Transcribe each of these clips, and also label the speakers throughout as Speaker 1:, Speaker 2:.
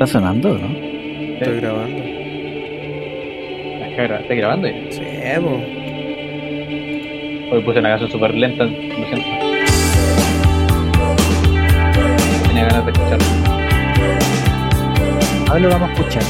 Speaker 1: ¿Está sonando, no?
Speaker 2: Estoy grabando.
Speaker 3: ¿Estás grabando? ya?
Speaker 2: Sí, po.
Speaker 3: Hoy puse una canción súper lenta, lo siento. Tenía ganas de escucharlo.
Speaker 1: Ahora lo vamos a escuchar.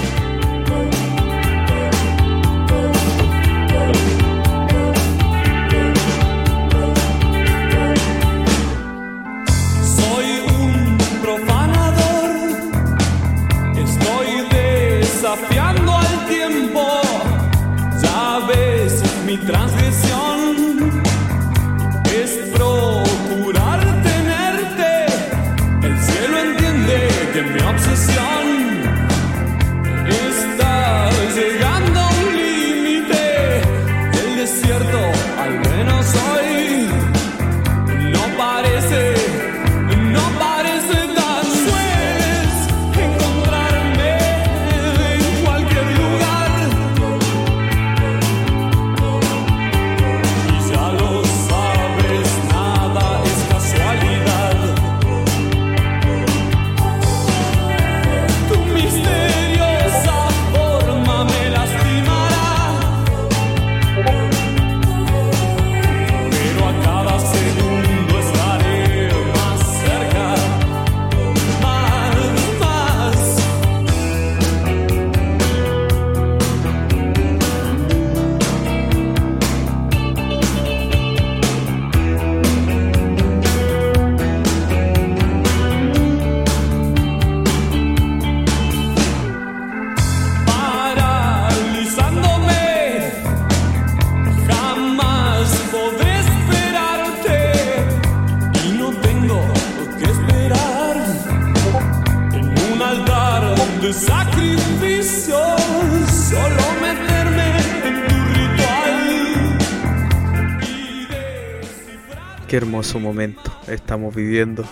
Speaker 2: Hermoso momento estamos viviendo.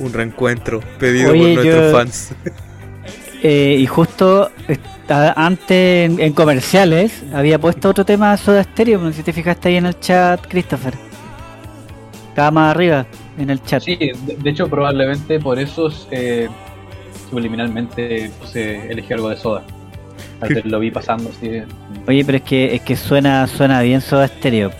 Speaker 2: Un reencuentro pedido
Speaker 1: Oye,
Speaker 2: por nuestros
Speaker 1: yo-
Speaker 2: fans.
Speaker 1: Eh, y justo antes en, en comerciales había puesto otro tema de Soda Stereo, no sé si te fijaste ahí en el chat, Christopher. Estaba más arriba en el chat.
Speaker 3: Sí, de, de hecho, probablemente por eso eh, subliminalmente puse, elegí algo de soda. Al ver- lo vi pasando así.
Speaker 1: Oye, pero es que es que suena suena bien Soda Stereo.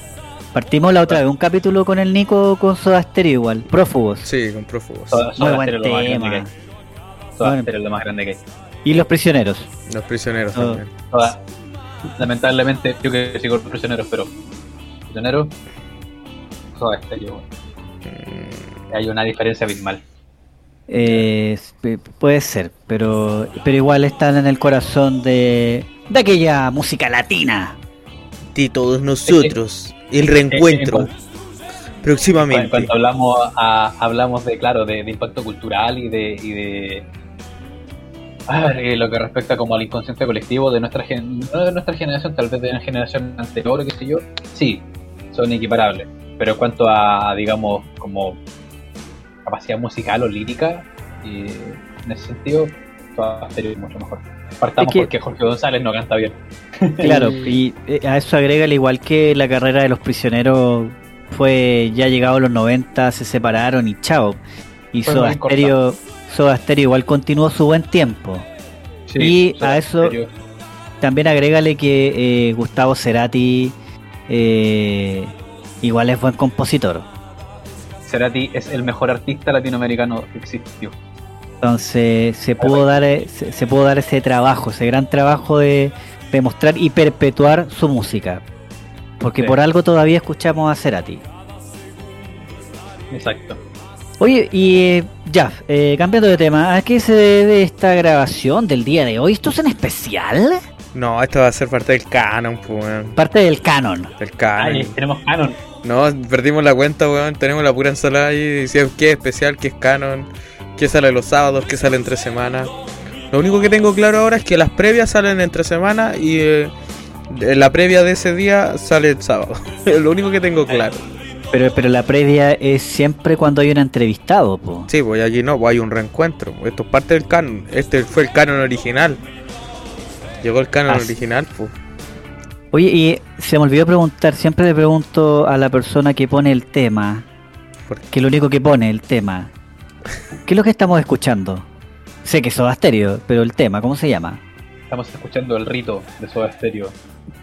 Speaker 1: Partimos la otra vez, un capítulo con el Nico con Soda Stereo igual, prófugos.
Speaker 2: Sí, con prófugos.
Speaker 3: Soda, Soda
Speaker 1: Muy buen
Speaker 3: Stereo es lo más grande
Speaker 1: tema.
Speaker 3: que hay. Soda
Speaker 1: Bueno.
Speaker 3: Stereo es lo más grande que hay.
Speaker 1: Y los prisioneros.
Speaker 2: Los prisioneros
Speaker 1: Oh.
Speaker 2: también.
Speaker 3: Soda- lamentablemente, yo que sigo con prisioneros, pero prisioneros, Soda Stereo.
Speaker 2: Mm,
Speaker 3: Hay una diferencia abismal.
Speaker 1: Eh, puede ser, pero pero igual están en el corazón de de aquella música latina.
Speaker 2: De todos nosotros. El reencuentro.
Speaker 3: Eh, eh,
Speaker 2: Próximamente.
Speaker 3: cuando hablamos a- hablamos de claro de, de impacto cultural y de, y de ah, eh, lo que respecta como al inconsciente colectivo de nuestra gen- no de nuestra generación tal vez de una generación anterior o qué sé yo sí son equiparables pero en cuanto a digamos como capacidad musical o lírica y en ese sentido Soda Stereo es mucho mejor partamos
Speaker 1: Es que-
Speaker 3: porque Jorge González no canta bien
Speaker 1: Claro, y eh, a eso agrega al igual que la carrera de los prisioneros fue ya llegado a los 90, se separaron y chao. Y Soda. Stereo, Soda Stereo igual continuó su buen tiempo.
Speaker 3: Sí,
Speaker 1: Y a eso-
Speaker 3: Stereo.
Speaker 1: También agrégale que eh, Gustavo Cerati eh, igual es buen compositor.
Speaker 3: Cerati es el mejor artista latinoamericano que existió
Speaker 1: Entonces se pudo dar eh, se, se pudo dar ese trabajo, ese gran trabajo de, de mostrar y perpetuar su música. Porque
Speaker 3: Sí.
Speaker 1: por algo todavía escuchamos a Cerati.
Speaker 3: exacto
Speaker 1: Oye, y eh, ya, eh, cambiando de tema, ¿a qué se debe esta grabación del día de hoy? ¿Esto es en especial?
Speaker 2: No, esto va a ser parte del canon, pues, weón.
Speaker 1: Parte del canon.
Speaker 2: Del canon.
Speaker 3: Ay, tenemos canon
Speaker 2: No, perdimos la cuenta, weón. Tenemos la pura ensalada ahí. Diciendo qué es especial, qué es canon, qué sale los sábados, qué sale entre semana. Lo único que tengo claro ahora es que las previas salen entre semana y eh, la previa de ese día sale el sábado. Lo único que tengo claro.
Speaker 1: Pero, pero la previa es siempre cuando hay un entrevistado, po.
Speaker 2: Sí, pues aquí no, pues hay un reencuentro. Esto es parte del canon. Este fue el canon original. Llegó el canon original, pues.
Speaker 1: Oye, y se me olvidó preguntar, siempre le pregunto a la persona que pone el tema,
Speaker 2: ¿Por
Speaker 1: que lo único que pone el tema, ¿qué es lo que estamos escuchando? Sé que es Soda Stereo, pero el tema, ¿cómo se llama?
Speaker 3: Estamos escuchando el rito de Soda Stereo.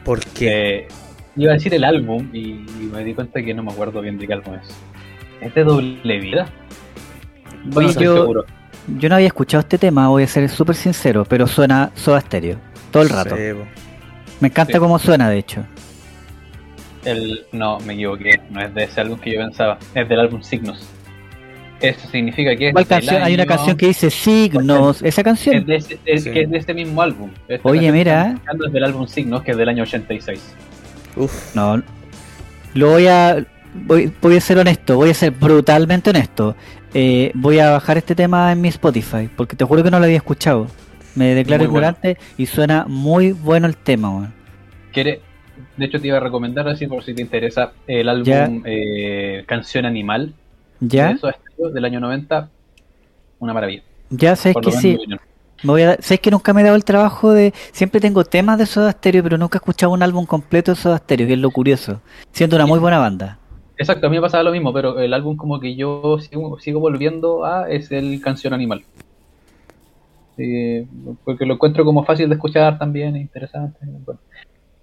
Speaker 2: ¿Por qué?
Speaker 3: Que iba a decir el álbum y, y me di cuenta que no me acuerdo bien de qué álbum es. ¿Es de doble vida? No
Speaker 1: Oye,
Speaker 3: estoy
Speaker 1: yo-
Speaker 3: seguro.
Speaker 1: Yo no había escuchado este tema, voy a ser súper sincero, pero suena Soda Stereo. Todo el rato. Me encanta
Speaker 3: Sí.
Speaker 1: cómo suena, de hecho.
Speaker 3: El, no, me equivoqué. No es de ese álbum que yo pensaba. Es del álbum Signos. Eso significa que es
Speaker 1: ¿Cuál canción? Hay una
Speaker 3: año-
Speaker 1: canción que dice Signos. ¿Esa
Speaker 3: Es
Speaker 1: canción?
Speaker 3: de, ese, es
Speaker 2: Sí.
Speaker 3: que es de este mismo álbum. Esta
Speaker 1: Oye, mira.
Speaker 3: Es del álbum Signos, que es del año 86.
Speaker 2: Uf,
Speaker 1: No. Lo voy a. Voy, voy a ser honesto, voy a ser brutalmente honesto. Eh, voy a bajar este tema en mi Spotify, porque te juro que no lo había escuchado. Me declaro
Speaker 3: Muy bueno.
Speaker 1: ignorante y suena muy bueno el tema, weón.
Speaker 3: ¿Quiere? De hecho, te iba a recomendar así por si te interesa el álbum eh, Canción Animal
Speaker 1: ¿Ya?
Speaker 3: del año 90. Una maravilla.
Speaker 1: Ya sabes
Speaker 3: por
Speaker 1: que sí. Me voy a, sabes que nunca me he dado el trabajo de. Siempre tengo temas de Soda Stereo, pero nunca he escuchado un álbum completo de Soda Stereo, que es lo curioso. Siendo una muy buena banda.
Speaker 3: Exacto, a mí me pasaba lo mismo, pero el álbum como que yo sigo, sigo volviendo a es el Canción Animal. Sí, porque lo encuentro como fácil de escuchar también, interesante. Bueno.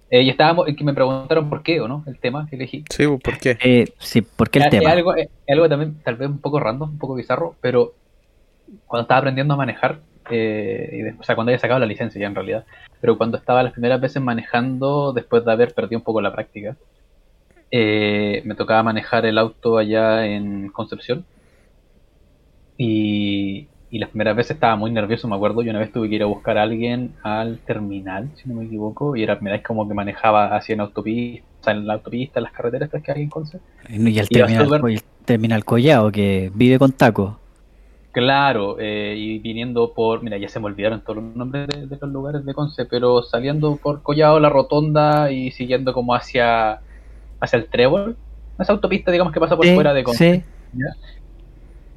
Speaker 3: Eh, y estábamos, que me preguntaron por qué o no, el tema que elegí.
Speaker 2: sí, po, ¿por qué?
Speaker 1: Eh, sí, ¿por qué el
Speaker 3: Es-
Speaker 1: tema?
Speaker 3: Es algo, es algo también tal vez un poco random, un poco bizarro, pero cuando estaba aprendiendo a manejar, eh, y después, o sea, cuando había sacado la licencia ya en realidad, pero cuando estaba las primeras veces manejando, después de haber perdido un poco la práctica, eh, me tocaba manejar el auto allá en Concepción. Y, y las primeras veces estaba muy nervioso, me acuerdo. Yo una vez tuve que ir a buscar a alguien al terminal, si no me equivoco, y era la primera vez como que manejaba así en autopista, en la autopista, en las carreteras que hay en Conce.
Speaker 1: Y el terminal, el terminal Collao, que vive con taco.
Speaker 3: Claro, eh, y viniendo por, mira, ya se me olvidaron todos los nombres de, de los lugares de Conce, pero saliendo por Collado, la Rotonda y siguiendo como hacia, hacia el Trébol, esa autopista, digamos, que pasa por
Speaker 1: Sí,
Speaker 3: fuera de Conce.
Speaker 1: sí.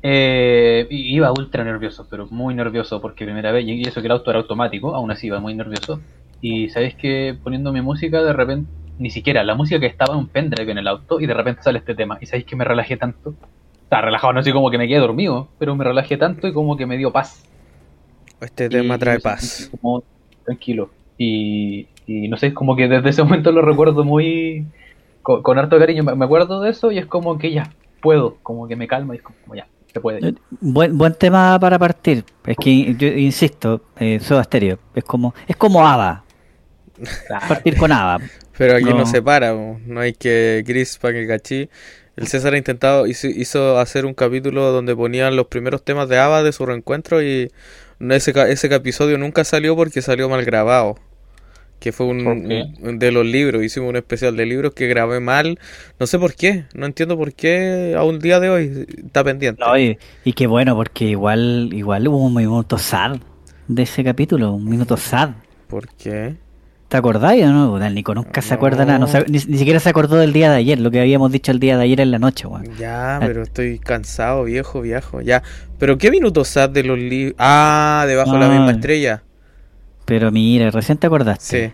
Speaker 3: Eh, iba ultra nervioso, pero muy nervioso, porque primera vez, y eso que el auto era automático, aún así iba muy nervioso. Y sabéis que poniendo mi música, de repente, ni siquiera la música que estaba en un pendrive en el auto, y de repente sale este tema. Y sabéis que me relajé tanto. Estaba relajado, no sé como que me quedé dormido, pero me relajé tanto y como que me dio paz.
Speaker 2: Este tema
Speaker 3: Y
Speaker 2: trae paz.
Speaker 3: Como tranquilo. Y, y no sé, como que desde ese momento lo recuerdo muy. con, con harto cariño. Me me acuerdo de eso y es como que ya, puedo. Como que me calma y es como ya, se puede.
Speaker 1: Eh, Buen, buen tema para partir. Es que yo insisto, eh, Soda Stereo. Es como, es como ABBA.
Speaker 3: Claro.
Speaker 1: Partir con ABBA.
Speaker 2: Pero aquí no,
Speaker 1: No.
Speaker 2: se para, no hay que gris para que cachí. El César ha intentado, hizo, hizo hacer un capítulo donde ponían los primeros temas de ABBA de su reencuentro y no, ese, ca- ese episodio nunca salió porque salió mal grabado. Que fue un, de los libros, hicimos un especial de libros que grabé mal. No sé por qué, no entiendo por qué a un día de hoy está pendiente.
Speaker 1: No, y, y qué bueno, porque igual, igual hubo un minuto sad de ese capítulo. Un minuto sad.
Speaker 2: ¿Por qué?
Speaker 1: ¿Te acordáis o no? El Nico nunca se acuerda
Speaker 2: No.
Speaker 1: nada. no ni, ni siquiera se acordó del día de ayer, lo que habíamos dicho el día de ayer en la noche, weón.
Speaker 2: Ya, pero estoy cansado, viejo, viejo. Ya, pero ¿qué minutos sad de los libros? Ah, debajo de la
Speaker 1: Ah.
Speaker 2: misma estrella.
Speaker 1: Pero mira, recién te acordaste.
Speaker 2: Sí.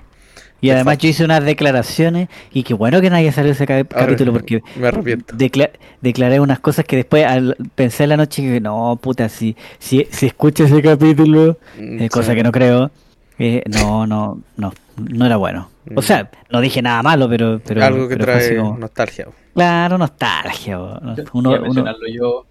Speaker 1: Y además yo hice unas declaraciones y qué bueno que nadie salió ese cap-
Speaker 2: Ahora
Speaker 1: capítulo porque
Speaker 2: Me arrepiento.
Speaker 1: decla- declaré unas cosas que después al- pensé en la noche que no, puta, si, si, si escucho ese capítulo,
Speaker 2: Mm,
Speaker 1: eh, cosa que no creo, eh, no, no, no, no era bueno. O sea, no dije nada malo, pero... pero
Speaker 2: Algo que
Speaker 1: pero
Speaker 2: trae
Speaker 1: como-
Speaker 2: nostalgia.
Speaker 1: Claro, nostalgia. Uno, uno-
Speaker 3: mencionarlo yo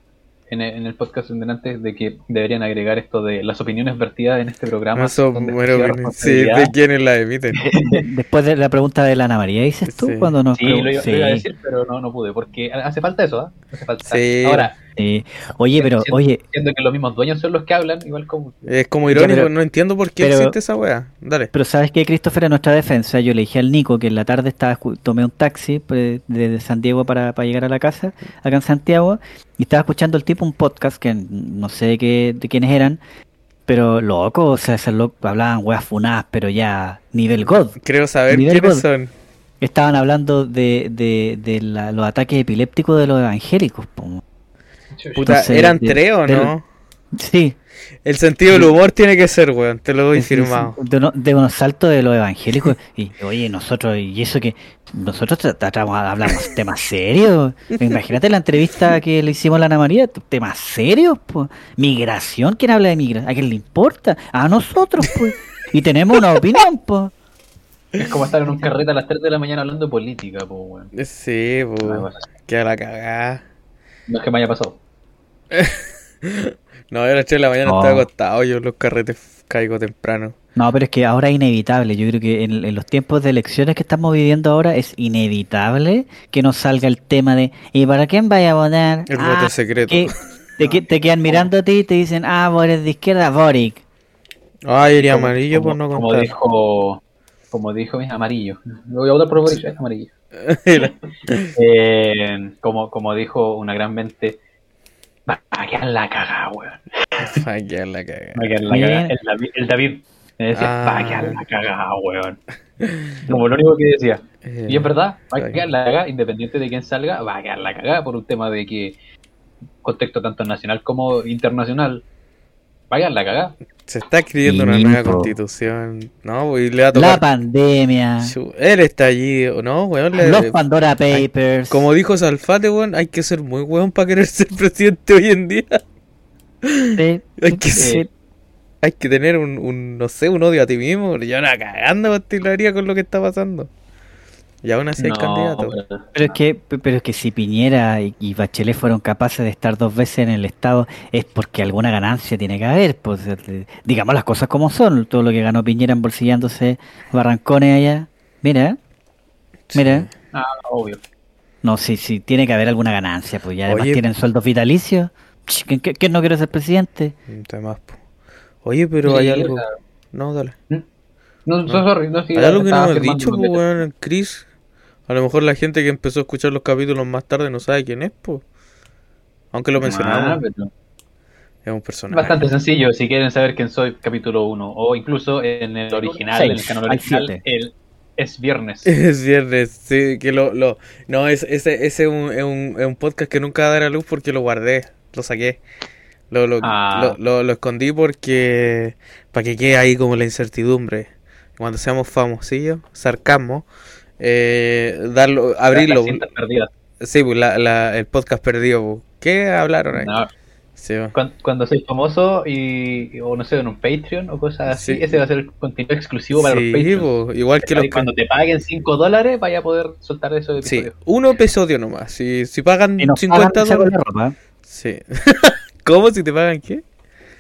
Speaker 3: en el, en el podcast de antes de que deberían agregar esto de las opiniones vertidas en este programa.
Speaker 2: Eso,
Speaker 3: son
Speaker 2: bueno, sí, de quienes la emiten.
Speaker 1: de- después de la pregunta de la Ana María, dices tú
Speaker 2: Sí.
Speaker 1: cuando nos
Speaker 3: Sí, lo iba,
Speaker 1: Sí,
Speaker 3: lo iba a decir, pero no, no pude, porque hace falta eso, ¿ah? Hace falta.
Speaker 2: Sí.
Speaker 3: Ahora,
Speaker 1: sí. Oye, pero,
Speaker 3: siento,
Speaker 1: oye,
Speaker 3: siento que los mismos dueños son los que hablan, igual como...
Speaker 2: Es como irónico,
Speaker 1: pero-
Speaker 2: no entiendo por qué
Speaker 1: pero-
Speaker 2: existe esa wea. Dale.
Speaker 1: Pero sabes que Christopher, en nuestra defensa, yo le dije al Nico que en la tarde estaba tomé un taxi pues, desde San Diego para, para llegar a la casa, acá en Santiago, y estaba escuchando el tipo un podcast que no sé de, qué, de quiénes eran, pero loco, o sea, esos locos hablaban weas funadas, pero ya nivel God.
Speaker 2: Creo saber
Speaker 1: Nivel
Speaker 2: quiénes
Speaker 1: God.
Speaker 2: son.
Speaker 1: Estaban hablando de, de, de la- los ataques epilépticos de los evangélicos. po.
Speaker 2: Puta,
Speaker 1: Entonces,
Speaker 2: ¿eran
Speaker 1: de-
Speaker 2: tres o no?
Speaker 1: Sí.
Speaker 2: El sentido del humor tiene que ser, weón, te lo doy
Speaker 1: Sí, sí,
Speaker 2: firmado.
Speaker 1: De, uno- de unos saltos de los evangélicos. Y oye, nosotros, y eso que nosotros tra- tratamos, hablamos temas serios. Imagínate la entrevista que le hicimos a la Ana María, temas serios, pues. Migración, ¿quién habla de migración? ¿A quién le importa? A nosotros, pues. Y tenemos una opinión, pues.
Speaker 3: Es como estar en un carrete a las 3 de la mañana hablando de política, pues, weón.
Speaker 2: Sí, pues, queda la cagada.
Speaker 3: No es que me haya pasado.
Speaker 2: No, yo a las 3 de la mañana
Speaker 1: No.
Speaker 2: estaba acostado, yo en los carretes caigo temprano.
Speaker 1: No, pero es que ahora es inevitable. Yo creo que en, en los tiempos de elecciones que estamos viviendo ahora es inevitable que nos salga el tema de ¿y para quién vaya a votar?
Speaker 2: El voto secreto.
Speaker 1: que- te, que- te quedan mirando a ti y te dicen, ah, vos eres de izquierda, Boric.
Speaker 2: Ay, iría
Speaker 3: Como-
Speaker 2: amarillo
Speaker 3: como,
Speaker 2: por no
Speaker 3: como
Speaker 2: contar.
Speaker 3: dijo, como dijo mi amarillo. Voy a votar por Boris, es amarillo. Eh, como, como dijo una gran mente, va a quedar la cagada, weón.
Speaker 2: Ay, queda la cagada.
Speaker 3: Va a quedar la cagada. El David, el David me decía,
Speaker 2: Ah.
Speaker 3: va a quedar la cagada, weón. Como lo único que decía.
Speaker 2: Eh,
Speaker 3: Y es verdad, va a quedar la cagada, independiente de quién salga, va a quedar la cagada por un tema de que contexto tanto nacional como internacional, quedar la cagada.
Speaker 2: Se está escribiendo una nueva constitución. No, y le va a
Speaker 1: La
Speaker 2: tocar.
Speaker 1: pandemia,
Speaker 2: Chu- Él está allí, ¿o ¿no, weón? Le-
Speaker 1: los Pandora Papers.
Speaker 2: Como dijo Salfate, weón, hay que ser muy weón para querer ser presidente hoy en día.
Speaker 1: Sí,
Speaker 2: Hay que ser- Hay que tener un, un, no sé, un odio a ti mismo. Yo una cagando con lo que está pasando. Y aún así hay
Speaker 3: No,
Speaker 2: candidato.
Speaker 3: pero-
Speaker 1: Pero es que, pero es que si Piñera y, y Bachelet fueron capaces de estar dos veces en el Estado, es porque alguna ganancia tiene que haber. Pues, eh, digamos las cosas como son. Todo lo que ganó Piñera embolsillándose barrancones allá. Mira, mira.
Speaker 3: Ah, obvio.
Speaker 1: No, sí, sí, tiene que haber alguna ganancia. Pues ya además
Speaker 2: Oye.
Speaker 1: tienen sueldos vitalicios. ¿Quién, no quiere ser presidente?
Speaker 2: Oye, pero
Speaker 3: Sí,
Speaker 2: hay algo. No, dale.
Speaker 3: No, no, sorry, no, sí,
Speaker 2: Hay algo que no dicho, pues, Chris. A lo mejor la gente que empezó a escuchar los capítulos más tarde no sabe quién es, pues. Aunque lo
Speaker 3: Ah,
Speaker 2: mencionamos,
Speaker 3: pero-
Speaker 2: es un personaje.
Speaker 3: Bastante sencillo, si quieren saber quién soy, capítulo 1. O incluso en el original, en el canal original, el, es viernes.
Speaker 2: Es viernes, sí, que lo, lo, no, es, ese, ese es un, es un, es un podcast que nunca va a dar a luz porque lo guardé, lo saqué, lo, lo,
Speaker 3: Ah.
Speaker 2: lo, lo, lo escondí porque, para que quede ahí como la incertidumbre, cuando seamos famosillos, sarcasmo, eh, darlo, abrirlo,
Speaker 3: Las cintas perdidas.
Speaker 2: sí, pues, la, la, el podcast perdido. ¿qué hablaron ahí?
Speaker 3: No,
Speaker 2: Sí, pues.
Speaker 3: cuan- cuando, soy famoso y, o no sé, en un Patreon o cosas así,
Speaker 2: Sí.
Speaker 3: ese va a ser el contenido exclusivo para
Speaker 2: Sí,
Speaker 3: los Patreons.
Speaker 2: igual que los
Speaker 3: cuando te paguen 5 dólares, vaya a poder soltar eso de
Speaker 2: Sí,
Speaker 3: episodio.
Speaker 2: uno episodio nomás. Si, si pagan
Speaker 1: Si nos
Speaker 2: 50
Speaker 1: pagan, me saco la
Speaker 2: dólares.
Speaker 1: ropa.
Speaker 2: Sí. ¿Cómo? ¿Si te pagan qué?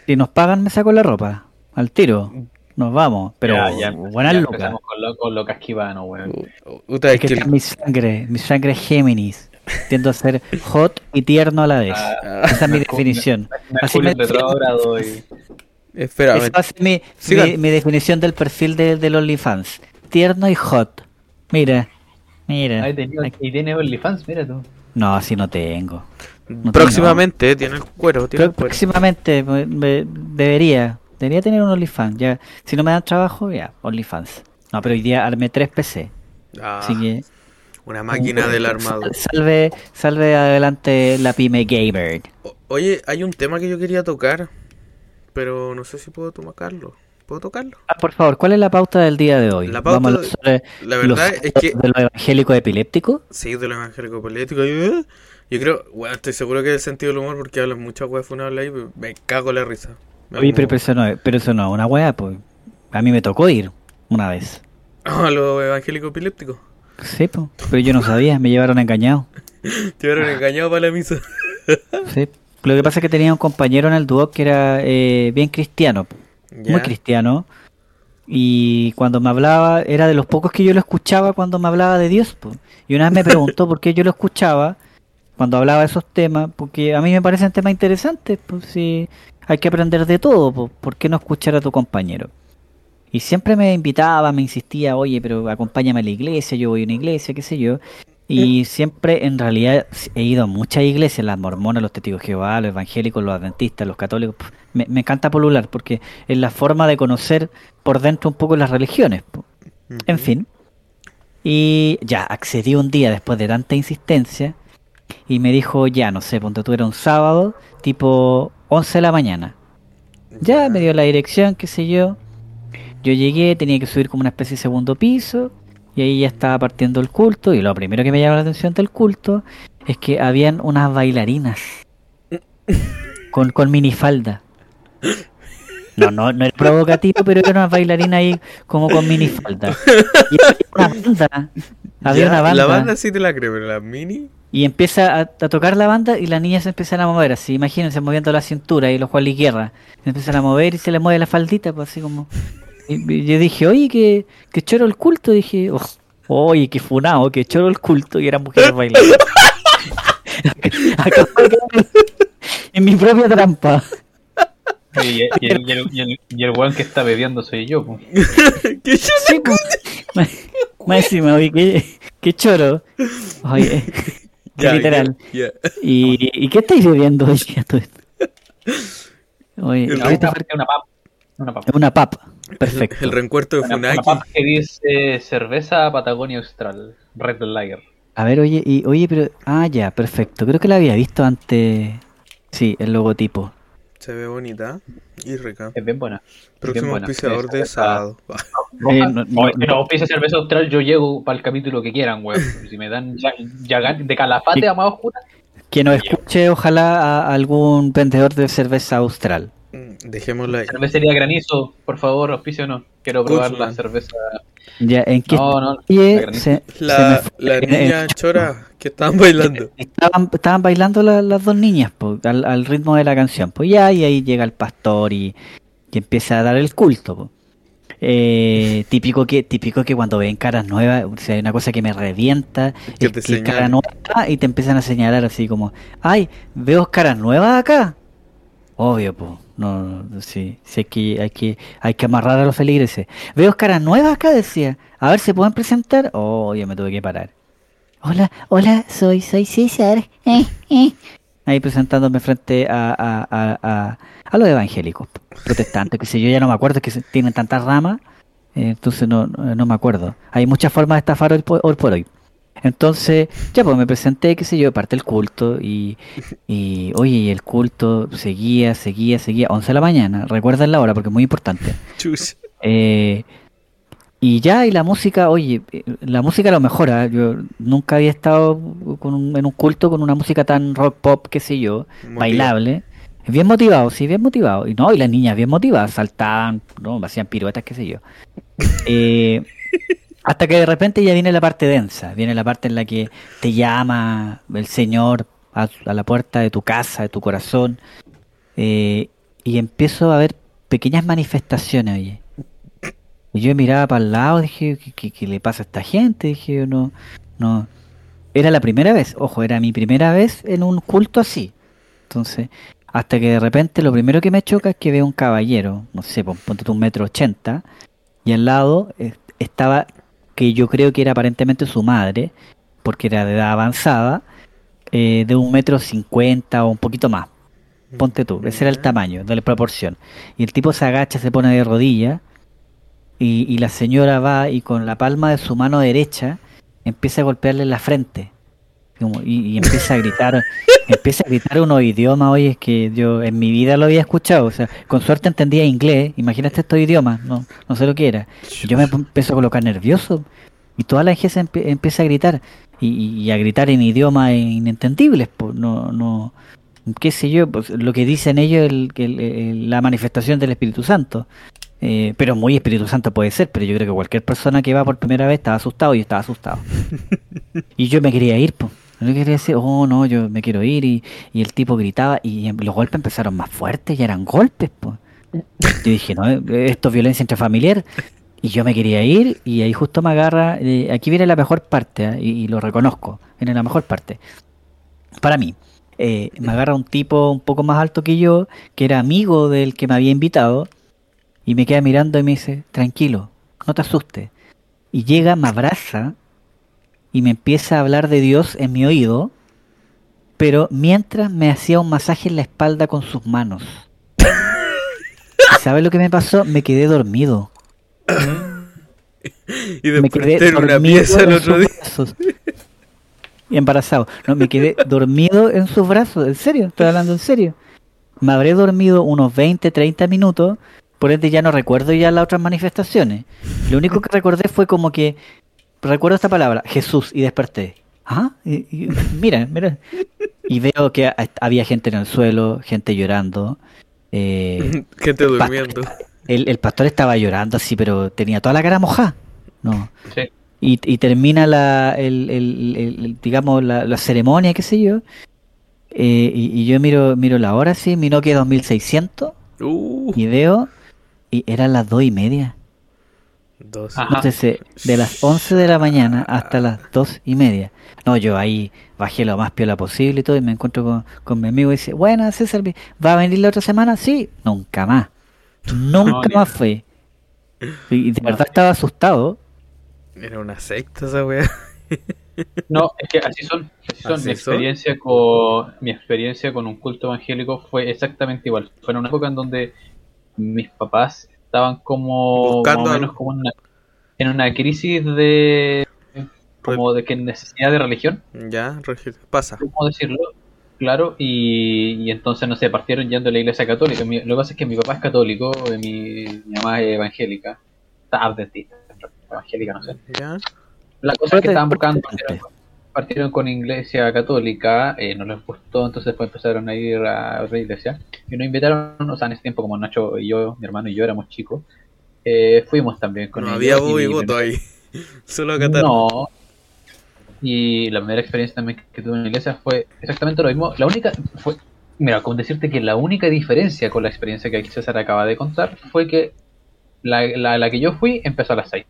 Speaker 1: Si nos pagan, me saco la ropa. Al tiro. Nos vamos. Pero
Speaker 3: Ya, ya,
Speaker 1: buenas
Speaker 3: ya con lo, con weón.
Speaker 2: Uta,
Speaker 1: Es
Speaker 2: es
Speaker 1: que está mi sangre, mi sangre es Géminis. Tiendo a ser hot y tierno a la vez.
Speaker 3: Ah,
Speaker 1: Esa es mi definición. Así me.
Speaker 2: Espérame.
Speaker 1: Esa va a ser mi, mi, mi definición del perfil de, del OnlyFans. Tierno y hot. Mira, mira.
Speaker 3: Ahí tenía- y tiene OnlyFans, mira tú.
Speaker 1: No, así no tengo. No
Speaker 2: Próximamente eh, tiene el cuero, tiene
Speaker 1: Pero
Speaker 2: el cuero.
Speaker 1: próximamente me- me- debería. Debería tener un OnlyFans. Ya, si no me dan trabajo, ya, OnlyFans. No, pero hoy día armé tres PC.
Speaker 2: Ah,
Speaker 1: Así que.
Speaker 2: una máquina del armado.
Speaker 1: Salve, salve adelante la pyme gamer.
Speaker 2: O- Oye, hay un tema que yo quería tocar, pero no sé si puedo tocarlo. ¿Puedo tocarlo?
Speaker 1: Ah, por favor, ¿cuál es la pauta del día de hoy?
Speaker 2: La pauta
Speaker 1: Vamos a
Speaker 2: de-
Speaker 1: hablar sobre
Speaker 2: La
Speaker 1: los
Speaker 2: verdad es que
Speaker 1: de los evangélicos epilépticos.
Speaker 2: sí, de lo evangélico político. Yo, yo creo, bueno, estoy seguro que es el sentido del humor porque hablan muchas weas funables ahí, me cago en la risa.
Speaker 1: Oye, pero, eso no es, pero eso no es una wea, pues. A mí me tocó ir una vez.
Speaker 2: Ah, los evangélicos epilépticos.
Speaker 1: Sí, pues. Pero yo no sabía, me llevaron engañado.
Speaker 2: Te hubieran engañado para la misa.
Speaker 1: Sí. Lo que pasa es que tenía un compañero en el dúo que era eh, bien cristiano.
Speaker 2: Ya.
Speaker 1: muy cristiano. Y cuando me hablaba, era de los pocos que yo lo escuchaba cuando me hablaba de Dios. po. Y una vez me preguntó por qué yo lo escuchaba cuando hablaba de esos temas, porque a mí me parecen temas interesantes, pues si hay que aprender de todo, po, ¿por qué no escuchar a tu compañero? Y siempre me invitaba, me insistía, oye, pero acompáñame a la iglesia, yo voy a una iglesia, qué sé yo. Y siempre, en realidad, he ido a muchas iglesias, las mormonas, los testigos de Jehová, los evangélicos, los adventistas, los católicos. Me, me encanta polular porque es la forma de conocer por dentro un poco las religiones. po. En fin. Y ya, accedí un día después de tanta insistencia y me dijo, ya, no sé, ponte tú, era un sábado, tipo 11 de la mañana. Ya me dio la dirección, qué sé yo. Yo llegué, tenía que subir como una especie de segundo piso. Y ahí ya estaba partiendo el culto. Y lo primero que me llamó la atención del culto es que habían unas bailarinas. Con, con minifalda. No, no, no era provocativo, pero era una bailarina ahí como con minifalda. Y había una banda. Había
Speaker 2: Ya,
Speaker 1: una banda.
Speaker 2: La banda sí te la creo, pero la mini.
Speaker 1: Y empieza a, a tocar la banda y las niñas se empiezan a mover así, imagínense moviendo la cintura y los Juan Guerra. Se empiezan a mover y se le mueve la faldita, pues así como. Y, y yo dije, oye, que, que choro el culto. Dije, "Oh, oye, que funado, que choro el culto. Y eran mujeres bailando. Acabo de caer en mi propia trampa.
Speaker 3: Y, y- y el, y, el, y, el, y el weón que está bebiendo soy yo. po.
Speaker 2: ¿Qué yo-
Speaker 1: oye, que, que choro. Oye, que
Speaker 2: Ya,
Speaker 1: literal.
Speaker 2: ya, ya.
Speaker 1: ¿Y, ¿y qué estáis bebiendo hoy día todo esto? Oye,
Speaker 2: El
Speaker 3: No,
Speaker 1: ahorita
Speaker 3: una, una papa. Una papa.
Speaker 1: una pap. Perfecto.
Speaker 2: El reencuentro de
Speaker 3: Una, una
Speaker 2: Funaki.
Speaker 3: papa que dice cerveza Patagonia Austral. Red Lager.
Speaker 1: A ver, oye, y, oye, pero. Ah, ya, perfecto. Creo que la había visto antes. Sí, el logotipo.
Speaker 2: Se ve bonita y rica.
Speaker 3: Es bien buena.
Speaker 2: Próximo auspiciador de
Speaker 3: Esa-
Speaker 2: sábado.
Speaker 3: Roja.
Speaker 1: Eh, no- no-
Speaker 3: auspicia cerveza austral, yo llego para el capítulo que quieran, weón. Si me dan ya, ya- de calafate a más oscura,
Speaker 1: Que nos escuche, ojalá, a algún vendedor de cerveza austral.
Speaker 2: Mm, Dejémosla ahí.
Speaker 3: cervecería granizo, por favor, auspicio no. Quiero probar la cerveza.
Speaker 1: Ya, ¿en qué
Speaker 3: No, no,
Speaker 1: calle
Speaker 3: la Granizo.
Speaker 1: se-
Speaker 2: La, la niña chora que estaban bailando.
Speaker 1: Estaban, estaban bailando la- las dos niñas po, al, al ritmo de la canción. Pues ya, y ahí llega el pastor y, y empieza a dar el culto. po. Eh, típico que típico que cuando ven caras nuevas, o sea, hay una cosa que me revienta,
Speaker 2: Que
Speaker 1: es
Speaker 2: te
Speaker 1: que cara nueva y te empiezan a señalar así como, ay, veo caras nuevas acá. Obvio, pues, no, no, sí, sí hay que, hay que, hay que amarrar a los feligreses. Veo caras nuevas acá, decía. A ver, ¿se pueden presentar? Oh, yo me tuve que parar. Hola, hola, soy, soy César. Eh, eh. Ahí presentándome frente a, a, a, a, a los evangélicos, protestantes, que sé yo, ya no me acuerdo, es que tienen tantas ramas, eh, entonces no, no me acuerdo. Hay muchas formas de estafar hoy por hoy. Entonces, ya pues me presenté, qué sé yo, parte el culto y, y oye, y el culto seguía, seguía, seguía, 11 de la mañana, recuerden la hora porque es muy importante.
Speaker 2: Chus.
Speaker 1: Eh, y ya, y la música, oye, eh, la música lo mejora. Yo nunca había estado con un- en un culto con una música tan rock pop, qué sé yo,
Speaker 2: Motiva.
Speaker 1: bailable. Bien motivado, sí, bien motivado. Y no, y las niñas bien motivadas, saltaban, no, hacían piruetas, qué sé yo. Eh, hasta que de repente ya viene la parte densa, viene la parte en la que te llama el Señor a, la puerta de tu casa, de tu corazón, eh, y empiezo a ver pequeñas manifestaciones, oye. Y yo miraba para el lado, dije, ¿qué, le pasa a esta gente? Dije, yo, no, no. Era la primera vez, ojo, era mi primera vez en un culto así. Entonces, hasta que de repente lo primero que me choca es que veo un caballero, no sé, pon- ponte un metro ochenta, y al lado eh, estaba, que yo creo que era aparentemente su madre, porque era de edad avanzada, eh, de un metro cincuenta o un poquito más. Ponte tú, ese era el tamaño, de la proporción. Y el tipo se agacha, se pone de rodillas, y, y la señora va y con la palma de su mano derecha empieza a golpearle en la frente. Como- y, y empieza a gritar, empieza a gritar unos idiomas, oye, es que yo en mi vida lo había escuchado, o sea, con suerte entendía inglés, imagínate estos idiomas, no, no sé lo que era. Y yo me empiezo a colocar nervioso y toda la gente empie- empieza a gritar y, a gritar en idiomas inentendibles, pues no, no, qué sé yo, pues lo que dicen ellos, el, el- el- la manifestación del Espíritu Santo. Eh, pero muy Espíritu Santo puede ser, pero yo creo que cualquier persona que va por primera vez estaba asustado y estaba asustado. y yo me quería ir, pues. Yo quería decir, oh no, yo me quiero ir. Y, y el tipo gritaba y los golpes empezaron más fuertes, ya eran golpes, pues. Yo dije, no, eh, esto es violencia intrafamiliar. Y yo me quería ir y ahí justo me agarra, eh, aquí viene la mejor parte, ¿eh? y, y lo reconozco, viene la mejor parte. Para mí, me agarra un tipo un poco más alto que yo, que era amigo del que me había invitado, y me queda mirando y me dice, tranquilo, no te asustes. Y llega, me abraza y me empieza a hablar de Dios en mi oído, pero mientras me hacía un masaje en la espalda con sus manos. ¿Y ¿Sabes lo que me pasó? Me quedé dormido.
Speaker 2: Y
Speaker 1: me quedé
Speaker 2: en una pieza el otro día.
Speaker 1: brazos. Y embarazado. No, me quedé dormido en sus brazos. En serio, estoy hablando en serio. me habré dormido unos 20, 30 minutos, por ende ya no recuerdo ya las otras manifestaciones. Lo único que recordé fue como que, recuerdo esta palabra, Jesús, y desperté. Ah, y- y- mira, mira. Y veo que ha- había gente en el suelo, gente llorando. eh,
Speaker 2: Gente durmiendo.
Speaker 1: el, el pastor estaba llorando así, pero tenía toda la cara mojada. No.
Speaker 3: Sí.
Speaker 1: Y, y termina la, el, el- el- el- digamos, la, la ceremonia, qué sé yo. eh, y, y yo miro, miro la hora, sí, mi Nokia 2600,
Speaker 2: Uh,
Speaker 1: y veo, y eran las dos y media.
Speaker 2: Dos.
Speaker 1: Entonces, eh, de las 11 de la mañana hasta las dos y media. No, yo ahí bajé lo más piola posible y todo, y me encuentro con, con mi amigo y dice, bueno, César, ¿va a venir la otra semana? Sí, nunca más. Nunca más fue. Y de verdad estaba asustado.
Speaker 2: Era una secta esa weá.
Speaker 3: No, es que así son. Así son.
Speaker 2: ¿Así
Speaker 3: mi
Speaker 2: son?
Speaker 3: experiencia con mi experiencia con un culto evangélico fue exactamente igual. Fue en una época en donde mis papás estaban como
Speaker 2: Buscando
Speaker 3: más o
Speaker 2: algo.
Speaker 3: menos como en una, en una crisis de como de que necesidad de religión,
Speaker 2: Ya, pasa.
Speaker 3: ¿cómo decirlo? Claro, y, y entonces, no sé, partieron yendo a la iglesia católica. Mi- lo que pasa es que mi papá es católico, eh, mi, mi mamá es evangélica, está adventista, evangélica, no sé.
Speaker 2: Ya.
Speaker 3: La cosa es que estaban buscando. Partieron, con iglesia católica, eh, no les gustó, entonces después empezaron a ir a otra iglesia. Y nos invitaron, o sea, en ese tiempo, como Nacho y yo, mi hermano y yo éramos chicos, eh, fuimos también con
Speaker 2: No
Speaker 3: ellos.
Speaker 2: había voz y voto ahí. Solo a Qatar.
Speaker 3: No. Y la primera experiencia también que tuve en la iglesia fue exactamente lo mismo. La única fue, mira, como decirte que la única diferencia con la experiencia que César acaba de contar fue que la, la, la que yo fui empezó a las 6.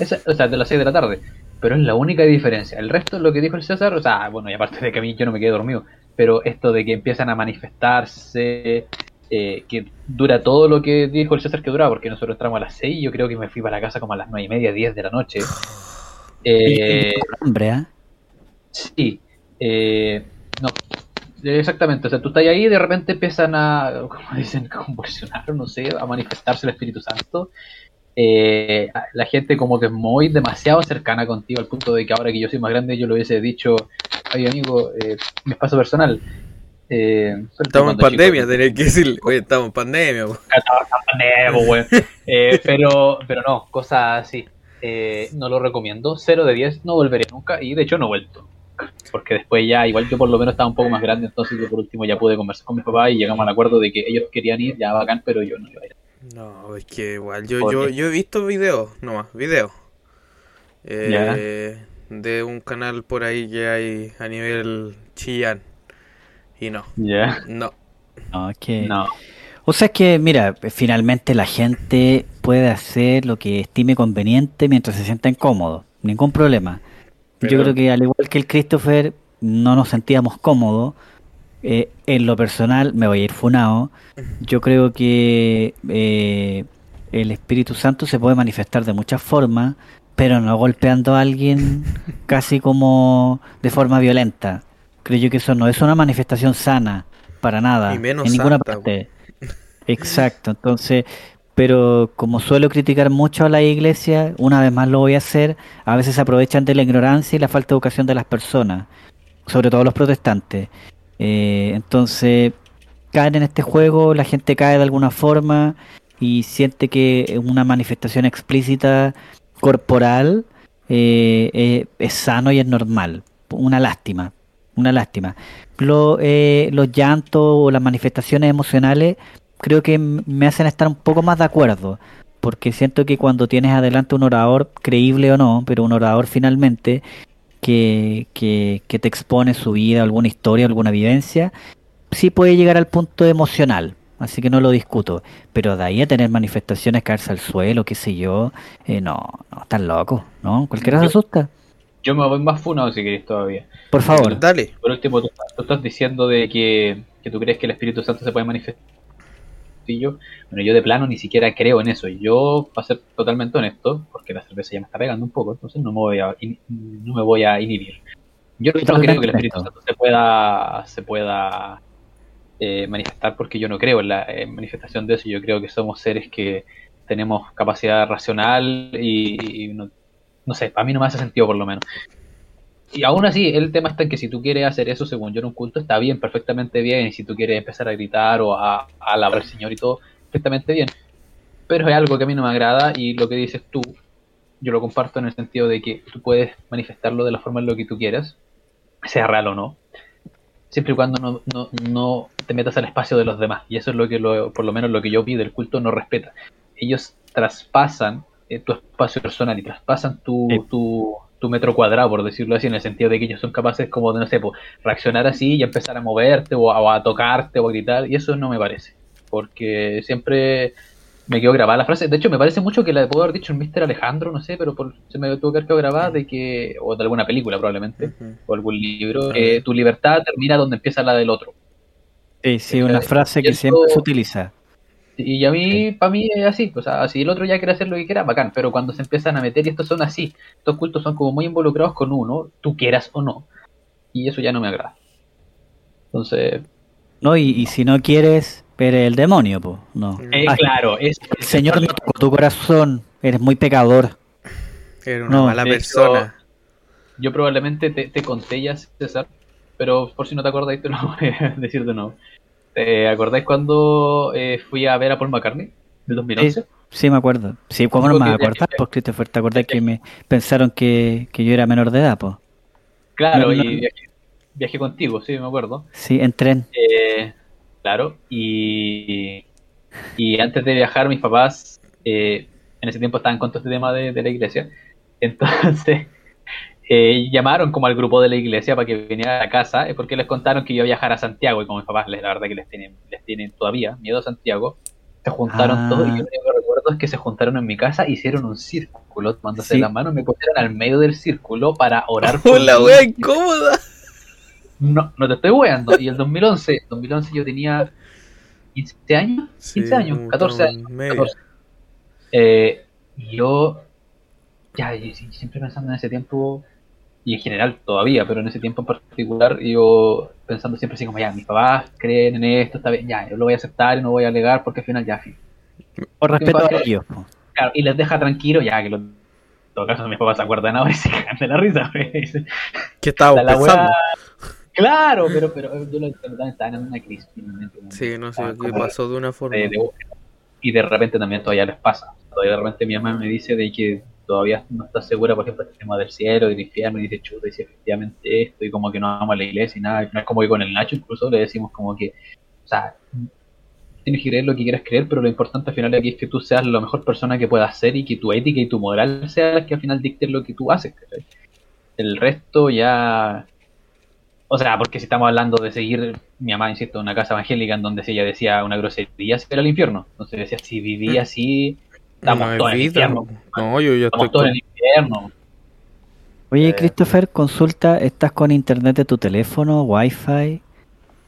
Speaker 3: Esa, o sea, de las 6 de la tarde. Pero es la única diferencia. El resto, lo que dijo el César, o sea, bueno, y aparte de que a mí yo no me quedé dormido, pero esto de que empiezan a manifestarse, eh, que dura todo lo que dijo el César que duraba, porque nosotros entramos a las 6 y yo creo que me fui para la casa como a las 9 y media, 10 de la noche. Eh,
Speaker 1: Hombre, ¿ah?
Speaker 3: Sí, eh, no, exactamente. O sea, tú estás ahí y de repente empiezan a, como dicen, convulsionar, no sé, a manifestarse el Espíritu Santo. Eh, la gente como que es muy demasiado cercana contigo al punto de que ahora que yo soy más grande yo le hubiese dicho, ay amigo, eh, mi espacio personal. Eh,
Speaker 2: Estamos en pandemia,
Speaker 3: chico-
Speaker 2: tenés que decirle. Oye, estamos en pandemia. po.
Speaker 3: Nuevo, weón. Eh, pero, pero no, cosas así. Eh, no lo recomiendo. 0 de 10, no volveré nunca. Y de hecho no he vuelto. Porque después ya, igual yo por lo menos estaba un poco más grande, entonces yo por último ya pude conversar con mis papás y llegamos al acuerdo de que ellos querían ir, ya bacán, pero yo no iba a ir.
Speaker 2: No, es que igual, yo,
Speaker 3: ¿Por
Speaker 2: yo, he visto videos, nomás, videos. Eh, de un canal por ahí que hay a nivel Chillán. Y no,
Speaker 3: Ya.
Speaker 2: no.
Speaker 1: No, es que...
Speaker 3: No.
Speaker 1: O sea, es que, mira, finalmente la gente puede hacer lo que estime conveniente mientras se sienta incómodo. Ningún problema. Yo creo que al igual que el Christopher, no nos sentíamos cómodos. Eh, en lo personal, me voy a ir funado. Yo creo que eh, el Espíritu Santo se puede manifestar de muchas formas, pero no golpeando a alguien casi como de forma violenta. Creo yo que eso no es una manifestación sana, para nada,
Speaker 2: Y menos
Speaker 1: en ninguna
Speaker 2: santa,
Speaker 1: parte. Exacto, entonces, pero como suelo criticar mucho a la iglesia, una vez más lo voy a hacer, a veces se aprovechan de la ignorancia y la falta de educación de las personas, sobre todo los protestantes. Eh, entonces, caen en este juego, la gente cae de alguna forma y siente que una manifestación explícita corporal eh, eh, es sano y es normal. Una lástima, una lástima. Lo- eh, los llantos o las manifestaciones emocionales creo que me hacen estar un poco más de acuerdo, porque siento que cuando tienes adelante un orador, creíble o no, pero un orador finalmente, que, que, que te expone su vida, alguna historia, alguna vivencia, sí puede llegar al punto emocional, así que no lo discuto, pero de ahí a tener manifestaciones, caerse al suelo, qué sé yo, eh, no, no, están locos, ¿no? Cualquiera se asusta.
Speaker 3: Yo me voy más funado si queréis todavía.
Speaker 1: Por favor.
Speaker 2: Dale.
Speaker 3: Por último, tú, tú estás diciendo de que, que tú crees que el Espíritu Santo se puede manifestar. Bueno, yo de plano ni siquiera creo en eso. Yo, para ser totalmente honesto, porque la cerveza ya me está pegando un poco, entonces no me voy a, no me voy a inhibir. Yo no creo que el Espíritu. Santo se pueda, se pueda eh, manifestar porque yo no creo en la eh, manifestación de eso. Yo creo que somos seres que tenemos capacidad racional y, y no, no sé, para mí no me hace sentido por lo menos. Y aún así, el tema está en que si tú quieres hacer eso, según yo, en un culto, está bien, perfectamente bien. Y si tú quieres empezar a gritar o a, a alabar al Señor y todo, perfectamente bien. Pero es algo que a mí no me agrada y lo que dices tú, yo lo comparto en el sentido de que tú puedes manifestarlo de la forma en lo que tú quieras, sea real o no, siempre y cuando no, no, no te metas al espacio de los demás. Y eso es lo que, lo, por lo menos, lo que yo vi del culto no respeta. Ellos traspasan eh, tu espacio personal y traspasan tu,
Speaker 1: Sí.
Speaker 3: tu, tu metro cuadrado, por decirlo así, en el sentido de que ellos son capaces como de, no sé, pues, reaccionar así y empezar a moverte o a, o a tocarte o a gritar. Y eso no me parece. Porque siempre me quedó grabada la frase. De hecho, me parece mucho que la puedo haber dicho el Mr. Alejandro, no sé, pero por- se me tuvo que haber quedado grabada de que, o de alguna película probablemente, o algún libro, que tu libertad termina donde empieza la del otro.
Speaker 1: Sí, sí, una frase que siempre se utiliza.
Speaker 3: Y a mí, para mí es así, o sea, si el otro ya quiere hacer lo que quiera, bacán, pero cuando se empiezan a meter, y estos son así, estos cultos son como muy involucrados con uno, tú quieras o no, y eso ya no me agrada. Entonces,
Speaker 1: No, y, y si no quieres, eres el demonio, pues. No.
Speaker 3: eh,
Speaker 1: Ah,
Speaker 3: claro, es,
Speaker 1: El Señor no tocó tu corazón, eres muy pecador.
Speaker 2: Era una
Speaker 1: No,
Speaker 2: mala persona.
Speaker 3: yo probablemente te, te conté ya, César, pero por si no te acordáis, te lo voy a decir de nuevo. ¿Te acordáis cuando eh, fui a ver a Paul McCartney? Del 2011.
Speaker 1: Sí, me acuerdo. Sí, ¿cómo no me vas a
Speaker 3: que-
Speaker 1: acordar? Pues, Christopher, ¿te acordás que me pensaron que, que yo era menor de edad, pues?
Speaker 3: Claro,
Speaker 1: No, no.
Speaker 3: y viajé, viajé contigo, sí, me acuerdo.
Speaker 1: Sí, en tren.
Speaker 3: Eh, claro, y, y antes de viajar, mis papás eh, en ese tiempo estaban con todo este tema de, de la iglesia. Entonces eh, llamaron como al grupo de la iglesia para que viniera a la casa, eh, porque les contaron que iba a viajar a Santiago. Y como mis papás, les- la verdad que les tienen, les tienen todavía miedo a Santiago, se juntaron
Speaker 1: Ah.
Speaker 3: todos. Y yo lo único que recuerdo es que se juntaron en mi casa, hicieron un círculo, tomándose
Speaker 1: Sí.
Speaker 3: las manos, me pusieron al medio del círculo para orar por mí.
Speaker 2: wea incómoda.
Speaker 3: No, no te estoy weando. Y el 2011, 2011 yo tenía 15 años, 15 años, 14 años.
Speaker 2: Medio.
Speaker 3: 14. Eh, y yo, ya, siempre pensando en ese tiempo, y en general todavía, pero en ese tiempo en particular, yo pensando siempre así como, ya, mis papás creen en esto, está bien, ya, yo lo voy a aceptar y no voy a alegar porque al final ya, fin.
Speaker 1: Por respeto a ellos.
Speaker 3: Claro, y les deja tranquilo, ya, que lo, en todo caso mis papás se acuerdan ahora y se cagan de la risa. Dicen,
Speaker 2: ¿Qué estábamos
Speaker 3: la
Speaker 2: pensando?
Speaker 3: Claro, pero, pero eh, yo lo también estaban en una crisis. finalmente,
Speaker 2: Sí, no sé qué pasó de una forma.
Speaker 3: de- de- y de repente también todavía les pasa. Todavía de repente mi mamá me dice de que todavía no está segura, por ejemplo, del tema del cielo y del infierno, y dice, chuta, y si efectivamente esto, y como que no vamos a la iglesia y nada. Al final, como que con el Nacho incluso le decimos como que, o sea, tienes que creer lo que quieras creer, pero lo importante al final aquí es que tú seas la mejor persona que puedas ser y que tu ética y tu moral sea la que al final dicten lo que tú haces. El resto ya... O sea, porque si estamos hablando de seguir, mi mamá, insisto, una casa evangélica en donde si ella decía una grosería, se era el infierno. Entonces decía, si vivía así, estamos
Speaker 2: No
Speaker 3: todos en el infierno.
Speaker 2: No, yo ya estoy
Speaker 3: Estamos todos en
Speaker 2: con...
Speaker 3: el infierno.
Speaker 1: Oye,
Speaker 3: Eh,
Speaker 1: Christopher, consulta, ¿estás con internet de tu teléfono, wifi?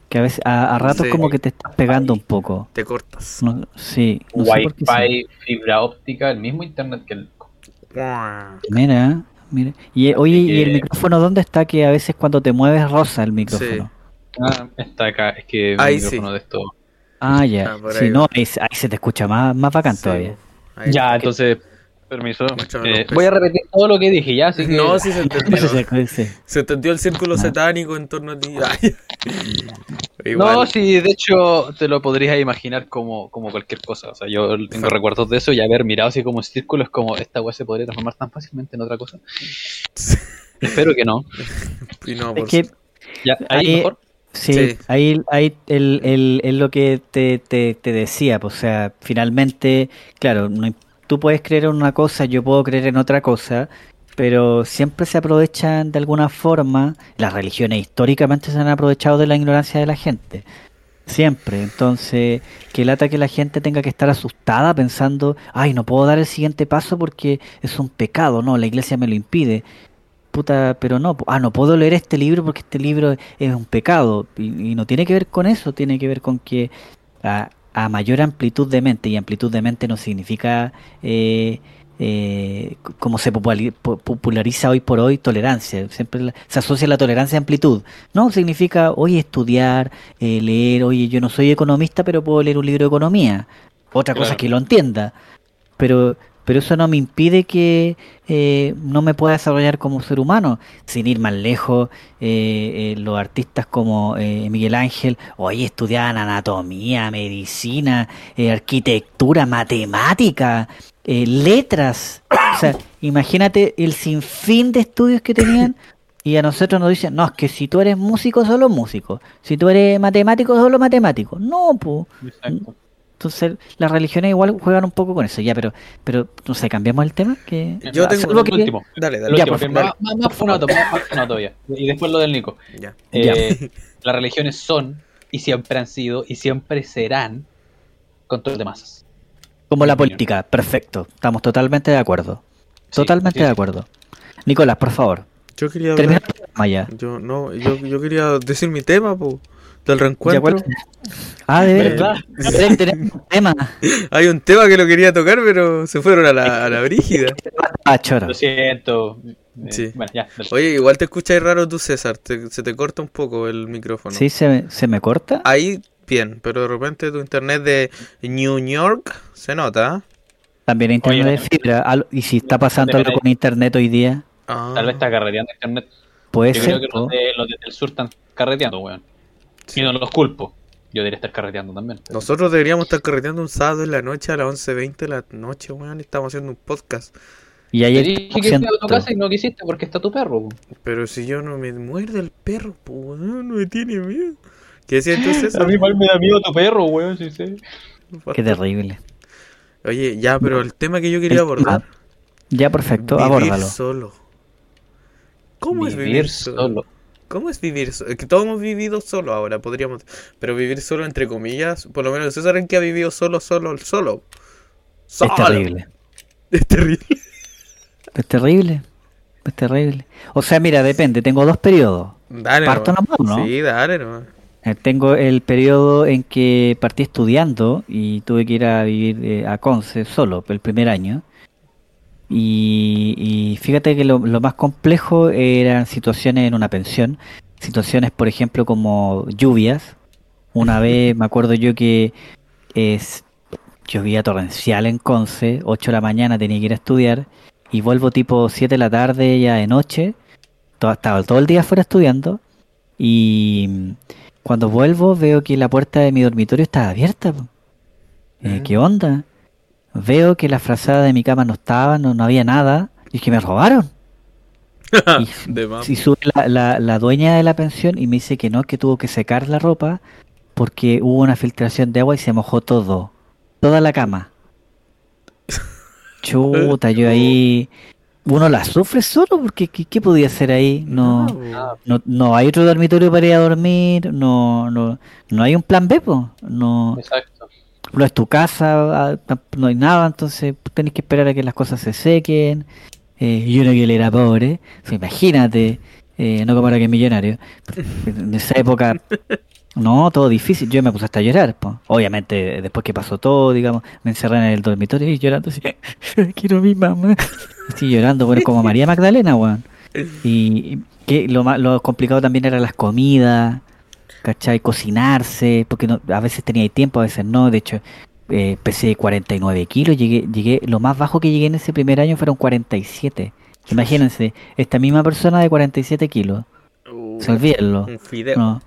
Speaker 1: Que a veces, a, a ratos
Speaker 2: Sí.
Speaker 1: como que te estás pegando un poco.
Speaker 2: Te cortas.
Speaker 1: No, sí, no sí.
Speaker 3: Wi-Fi, fibra óptica, el mismo internet que el...
Speaker 1: Mira, mira. Y, oye, ¿y el micrófono dónde está? Que a veces cuando te mueves rosa el micrófono.
Speaker 3: Ah, está acá, es que
Speaker 2: Ahí
Speaker 3: micrófono
Speaker 2: sí.
Speaker 3: de esto...
Speaker 1: Ah, ya.
Speaker 2: Ah, ahí
Speaker 1: no, ahí, ahí se te escucha más, más bacán
Speaker 2: Sí.
Speaker 1: todavía.
Speaker 2: Ahí
Speaker 3: Ya, entonces, permiso. Eh, voy a repetir todo lo que dije, ya, así que...
Speaker 2: No, sí se entendió.
Speaker 1: Sí, sí, sí.
Speaker 2: Se entendió el círculo satánico en torno a ti.
Speaker 3: No, sí, de hecho te lo podrías imaginar como, como cualquier cosa. O sea, yo tengo recuerdos de eso y haber mirado así como un círculo es como esta weá se podría transformar tan fácilmente en otra cosa. Espero que no.
Speaker 2: Y no,
Speaker 1: Es
Speaker 2: por
Speaker 1: que
Speaker 3: Ya, ahí
Speaker 1: Ahí-
Speaker 3: mejor.
Speaker 1: Sí,
Speaker 2: Sí.
Speaker 1: ahí, ahí el, el- es lo que te, te, te decía, pues, o sea, finalmente, claro, no tú puedes creer en una cosa, yo puedo creer en otra cosa, pero siempre se aprovechan de alguna forma, las religiones históricamente se han aprovechado de la ignorancia de la gente, siempre, entonces, que lata que la gente tenga que estar asustada pensando, ay, no puedo dar el siguiente paso porque es un pecado, no, la iglesia me lo impide, puta, pero no, ah, no puedo leer este libro porque este libro es un pecado. Y, y no tiene que ver con eso, tiene que ver con que a, a mayor amplitud de mente, y amplitud de mente no significa eh, eh, como se populari- po- populariza hoy por hoy tolerancia, siempre se asocia la tolerancia a amplitud. No, significa, oye, estudiar, eh, leer, oye, yo no soy economista, pero puedo leer un libro de economía. Otra cosa es que lo entienda. Pero, pero eso no me impide que eh, no me pueda desarrollar como ser humano. Sin ir más lejos, eh, eh, los artistas como eh, Miguel Ángel, hoy estudiaban anatomía, medicina, eh, arquitectura, matemática, letras. O sea, imagínate el sinfín de estudios que tenían. Y a nosotros nos dicen, no, es que si tú eres músico, solo músico. Si tú eres matemático, solo matemático. No, pues. Entonces, las religiones igual juegan un poco con eso, ya, pero, pero no sé, cambiamos el tema. Que...
Speaker 2: Yo tengo-
Speaker 1: Salvo que-
Speaker 3: el último.
Speaker 2: Dale, dale.
Speaker 1: Ya,
Speaker 3: último,
Speaker 1: favor.
Speaker 3: más, más, más funato, más, funato todavía. Y después lo del Nico.
Speaker 2: Ya.
Speaker 3: Eh, las religiones son, y siempre han sido, y siempre serán, control de masas.
Speaker 1: Como la política, perfecto. Estamos totalmente de acuerdo.
Speaker 3: Sí,
Speaker 1: Totalmente
Speaker 3: sí,
Speaker 1: de acuerdo. Nicolás, por favor,
Speaker 2: Yo quería
Speaker 1: termina
Speaker 2: hablar.
Speaker 1: el ya.
Speaker 2: Yo, no, yo, yo quería decir mi tema, po, del
Speaker 1: ¿Ya
Speaker 2: reencuentro.
Speaker 1: cuál? Ah, de
Speaker 3: ¿Verdad?
Speaker 1: verdad. Un tema.
Speaker 2: Hay un tema que lo quería tocar, pero se fueron a la, a la brígida.
Speaker 1: Ah, choro.
Speaker 3: Lo siento. Eh,
Speaker 2: Sí.
Speaker 3: Bueno, ya. dale.
Speaker 2: Oye, igual te escucháis raro tú, César. te- se te corta un poco el micrófono.
Speaker 1: ¿Sí se me, se me corta?
Speaker 2: Ahí bien, pero de repente tu internet de New York se nota.
Speaker 1: También hay internet
Speaker 3: Oye,
Speaker 1: de fibra. ¿Y si está pasando algo con internet hoy día?
Speaker 2: Ah,
Speaker 3: Tal vez está carreteando internet.
Speaker 1: Puede
Speaker 3: Yo
Speaker 1: ser.
Speaker 3: creo que los, de, los del sur están carreteando, weón.
Speaker 2: Sí.
Speaker 3: Y no los culpo. Yo debería estar carreteando también.
Speaker 2: Nosotros deberíamos estar correteando un sábado en la noche a las 11.20 de la noche, weón. Estamos haciendo un podcast.
Speaker 1: Y ahí
Speaker 3: Te dije que a tu
Speaker 1: 3%.
Speaker 3: casa y no quisiste porque está tu perro. weón.
Speaker 2: Pero si yo no me muerde el perro, pues, weón, no me tiene miedo. ¿Qué decías entonces?
Speaker 3: A mí igual me da miedo tu perro, weón, sí, sí.
Speaker 1: Qué terrible.
Speaker 2: Oye, ya, pero el tema que yo quería abordar.
Speaker 1: Ya, perfecto.
Speaker 2: vivir
Speaker 1: Abórdalo.
Speaker 2: solo. ¿Cómo es
Speaker 3: Vivir
Speaker 2: vivir solo?
Speaker 3: solo.
Speaker 2: ¿Cómo es vivir solo? Es que todos hemos vivido solo ahora, podríamos. Pero vivir solo, entre comillas, por lo menos César en que ha vivido solo, solo, solo.
Speaker 1: Es
Speaker 2: Solo.
Speaker 1: terrible.
Speaker 2: Es terrible.
Speaker 1: Es terrible. Es terrible. O sea, mira, depende. Tengo dos periodos.
Speaker 2: Dale,
Speaker 1: Parto
Speaker 2: nomás.
Speaker 1: nomás, ¿no?
Speaker 2: Sí, dale, nomás.
Speaker 1: Eh, Tengo el periodo en que partí estudiando y tuve que ir a vivir eh, a Conce solo el primer año. Y, y fíjate que lo, lo más complejo eran situaciones en una pensión. Situaciones, por ejemplo, como lluvias. Una vez me acuerdo yo que es, llovía torrencial en Conce, 8 de la mañana tenía que ir a estudiar y vuelvo tipo 7 de la tarde ya de noche. Todo, estaba todo el día afuera estudiando y cuando vuelvo veo que la puerta de mi dormitorio está abierta. Eh. ¿Qué onda? Veo que la frazada de mi cama no estaba, no, no había nada. Y es que me robaron. Y,
Speaker 2: De más.
Speaker 1: y sube la, la- la dueña de la pensión y me dice que no, que tuvo que secar la ropa porque hubo una filtración de agua y se mojó todo. Toda la cama. Chuta, yo ahí... Uno la sufre solo porque ¿qué, qué podía hacer ahí? No, no, no hay otro dormitorio para ir a dormir, no, no, no hay un plan B, po. no,
Speaker 3: exacto.
Speaker 1: No es tu casa, ah, no hay nada, entonces tenés que esperar a que las cosas se sequen. Eh, y uno que le era pobre, imagínate, eh, no como ahora que es millonario. En esa época, no, todo difícil. Yo me puse hasta a llorar. po. Obviamente, después que pasó todo, digamos, me encerré en el dormitorio y llorando así, quiero a mi mamá. Estoy llorando, bueno, como María Magdalena, weón. Y que lo, más, lo complicado también era las comidas, ¿cachai? Cocinarse, porque no, a veces tenía tiempo, a veces no. De hecho, eh, pesé 49 kilos, llegué, llegué, lo más bajo que llegué en ese primer año fueron 47. Imagínense, esta misma persona de 47 kilos,
Speaker 2: Uh,
Speaker 1: se olvídenlo.
Speaker 2: un fideo.
Speaker 1: No.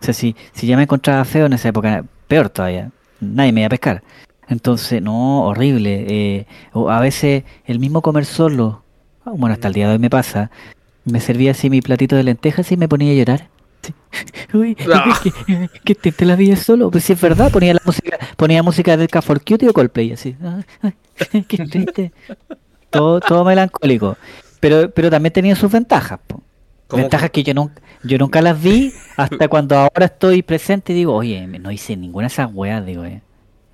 Speaker 1: O sea, si, si ya me encontraba feo en esa época, peor todavía. Nadie me iba a pescar. Entonces, no, horrible. eh, o a veces el mismo comer solo, ah, bueno, hasta el día de hoy me pasa, me servía así mi platito de lentejas y me ponía a llorar. Sí. Uy,
Speaker 2: Ah.
Speaker 1: que, que te, te la vi solo. Pues si es verdad, ponía la música, ponía música del K for Cutie o Coldplay, así. Ah, ay, qué triste. Todo, todo melancólico. Pero, pero también tenía sus ventajas, po. Ventajas que yo nunca, yo nunca las vi hasta cuando ahora estoy presente y digo, oye, no hice ninguna de esas weas, digo, eh.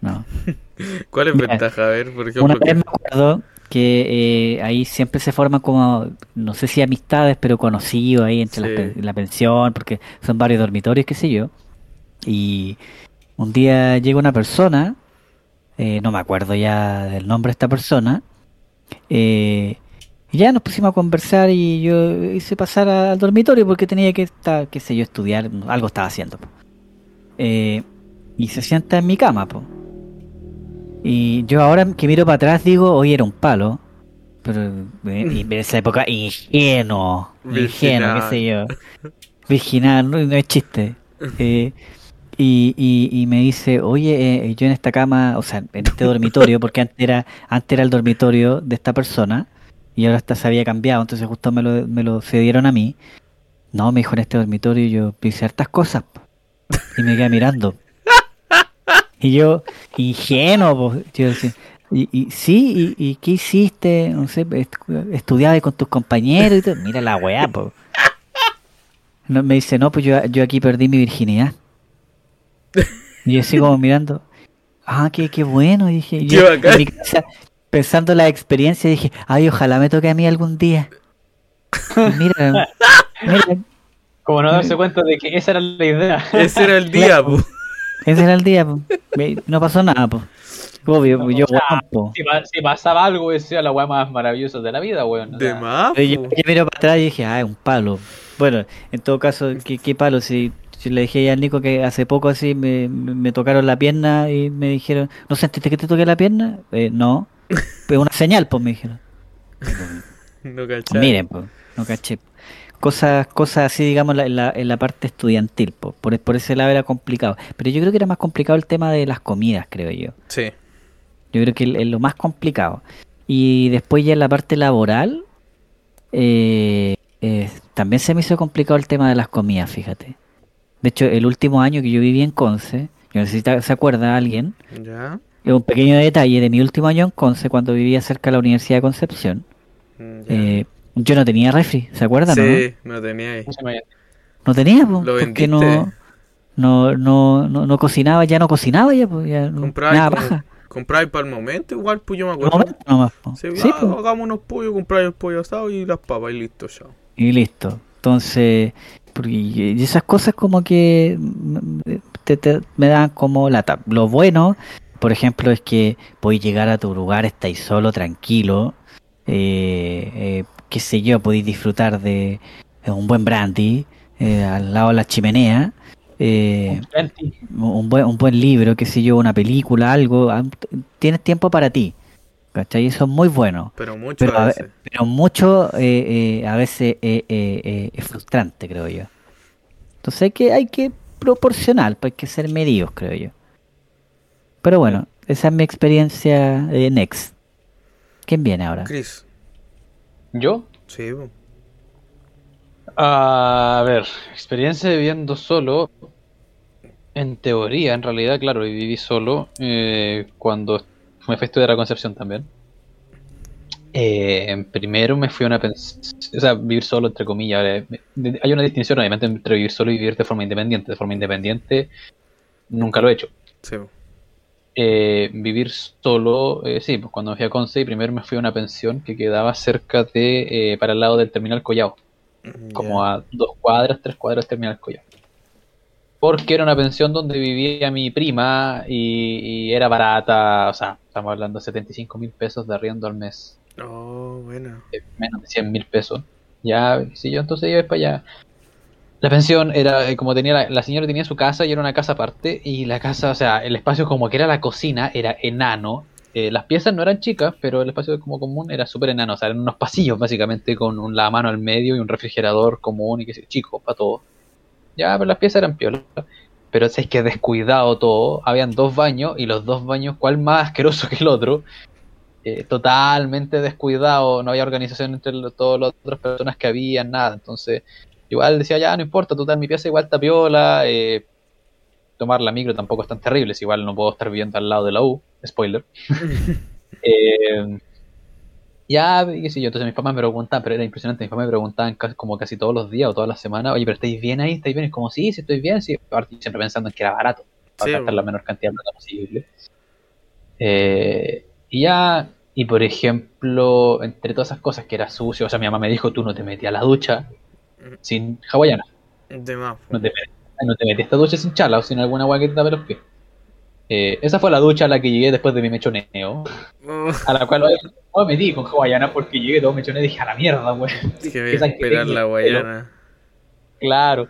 Speaker 1: No.
Speaker 2: ¿Cuál es
Speaker 1: Mira,
Speaker 2: ventaja? A ver, por
Speaker 1: Una
Speaker 2: ejemplo.
Speaker 1: vez me acuerdo que eh, ahí siempre se forman como, no sé si amistades, pero conocidos ahí entre las la pensión, porque son varios dormitorios, qué sé yo. Y un día llega una persona, eh, no me acuerdo ya del nombre de esta persona, eh, y ya nos pusimos a conversar y yo hice pasar al dormitorio porque tenía que estar, qué sé yo, estudiar, algo estaba haciendo. y se sienta en mi cama, po. Y yo ahora que miro para atrás digo, hoy era un palo. Pero eh, en esa época, ingenuo. Ingenuo, qué sé yo. Virginal, no, no es chiste. Eh, y, y, y me dice, oye, eh, yo en esta cama, o sea, en este dormitorio, porque antes era, antes era el dormitorio de esta persona, y ahora esta se había cambiado, entonces justo me lo, me lo cedieron a mí. No, me dijo en este dormitorio, yo hice hartas cosas. po". Y me quedé mirando. Y yo, ingenuo, po, yo decía, y, y sí, y, y qué hiciste? No sé, estu- estudiabas con tus compañeros y todo. Mira la weá, po. No, me dice, no, pues yo, yo aquí perdí mi virginidad. Y yo así como mirando, ah, qué, qué bueno, dije. Y yo, en mi cabeza, pensando en la experiencia, dije, ay, ojalá me toque a mí algún día. Mira, mira,
Speaker 3: Como no darse cuenta de que esa era la idea.
Speaker 2: Ese era el día, po.
Speaker 1: Ese era el día, po. No pasó nada, po. Obvio, yo,
Speaker 3: O sea,
Speaker 1: weón, po.
Speaker 3: Si, pa- si pasaba algo, era la weá más maravillosa de la vida, weón. O
Speaker 2: De más,
Speaker 1: Pero yo, yo miro para atrás y dije, ah, es un palo. Bueno, en todo caso, ¿qué, qué palo? Si, si le dije ya al Nico que hace poco así me, me- tocaron la pierna y me dijeron, ¿no sentiste que te toqué la pierna? Eh, no. Pues una señal, pues me dijeron.
Speaker 2: No cachai.
Speaker 1: Miren, pues, no caché. Cosas, cosas así, digamos, en la, en la parte estudiantil. Por, por ese lado era complicado. Pero yo creo que era más complicado el tema de las comidas, creo yo.
Speaker 2: Sí.
Speaker 1: Yo creo que es lo más complicado. Y después ya en la parte laboral, eh, eh, también se me hizo complicado el tema de las comidas, fíjate. De hecho, el último año que yo viví en Conce, yo no sé si ta- se acuerda alguien,
Speaker 2: Ya.
Speaker 1: es un pequeño detalle de mi último año en Conce, cuando vivía cerca de la Universidad de Concepción,
Speaker 2: Mm,
Speaker 1: eh, yo no tenía refri, ¿se acuerdan? o no?
Speaker 2: Sí, no tenía ahí.
Speaker 1: No tenía, po,
Speaker 2: Lo
Speaker 1: porque no, no, no, no, no cocinaba, ya no cocinaba, ya, pues, ya nada paja.
Speaker 2: comprabas para el momento, igual, pues yo me acuerdo.
Speaker 1: momento nomás, po.
Speaker 2: Sí,
Speaker 1: Sí,
Speaker 2: ah,
Speaker 1: po.
Speaker 2: hagamos unos pollos, compráis el pollo asado y las papas y listo, chao.
Speaker 1: Y listo. Entonces, porque- y esas cosas como que te- te- me dan como lata. Lo bueno, por ejemplo, es que podéis llegar a tu lugar, estáis solo, tranquilo. eh, eh, qué sé yo, podéis disfrutar de, de un buen brandy eh, al lado de la chimenea. eh, un buen, un buen libro, qué sé yo, una película, algo. ah, Tienes tiempo para ti. ¿Cachai? Eso es muy bueno.
Speaker 2: Pero mucho
Speaker 1: Pero
Speaker 2: a veces.
Speaker 1: pero mucho eh, eh, a veces eh, eh, eh, es frustrante, creo yo. Entonces hay que, hay que proporcionar, pues hay que ser medidos, creo yo. Pero bueno, esa es mi experiencia de Next. ¿Quién viene ahora?
Speaker 2: Chris.
Speaker 3: ¿Yo?
Speaker 2: Sí.
Speaker 3: A ver, experiencia viviendo solo. En teoría, en realidad, claro, viví solo eh, cuando me fui a estudiar a Concepción también. Eh, primero me fui a una pensión, o sea, vivir solo, entre comillas. eh, Hay una distinción, obviamente, entre vivir solo y vivir de forma independiente. De forma independiente, nunca lo he hecho.
Speaker 2: Sí.
Speaker 3: Eh, vivir solo, eh, sí, pues cuando me fui a Conce, primero me fui a una pensión que quedaba cerca de, eh, para el lado del terminal Collao como
Speaker 2: Ya.
Speaker 3: a dos cuadras, tres cuadras del Terminal Collao. Porque era una pensión donde vivía mi prima y, y era barata, o sea, estamos hablando de 75 mil pesos de arriendo al mes,
Speaker 2: Oh, bueno.
Speaker 3: eh, menos de 100 mil pesos. Ya, si yo entonces iba para allá. La pensión era, eh, como tenía la, la señora tenía su casa y era una casa aparte, y la casa, o sea, el espacio como que era la cocina, era enano. Eh, las piezas no eran chicas, pero el espacio como común era súper enano, o sea, eran unos pasillos básicamente con un lavamano al medio y un refrigerador común y que sé, chico, para todo. Ya, pero las piezas eran piolas. Pero es que descuidado todo, habían dos baños y los dos baños, ¿cuál más asqueroso que el otro? Eh, totalmente descuidado, no había organización entre lo- todas las otras personas que había, nada. Entonces, igual decía, ya no importa, total, mi pieza igual está piola. eh, tomar la micro tampoco es tan terrible, si igual no puedo estar viviendo al lado de la U, spoiler. Eh, ya, qué sé yo, entonces mis papás me preguntaban, pero era impresionante, mis papás me preguntaban como casi todos los días o todas las semanas, oye, pero ¿estáis bien ahí? ¿Estáis bien? Es como, sí, sí, estoy bien, sí. Siempre pensando en que era barato, para
Speaker 2: Sí,
Speaker 3: gastar
Speaker 2: bueno.
Speaker 3: la menor cantidad de plata posible. Eh, y ya, y por ejemplo, entre todas esas cosas que era sucio, o sea, mi mamá me dijo, tú no te metías a la ducha sin hawaiana,
Speaker 2: De más.
Speaker 3: no te, no te metías a esta ducha sin chala o sin alguna agua que te tape los pies. Eh, esa fue la ducha a la que llegué después de mi mechoneo.
Speaker 2: Oh,
Speaker 3: A la cual hoy no me metí con hawaiana porque llegué todo mechoné y dije, a la mierda, güey.
Speaker 2: que esperar la guayana.
Speaker 3: Claro.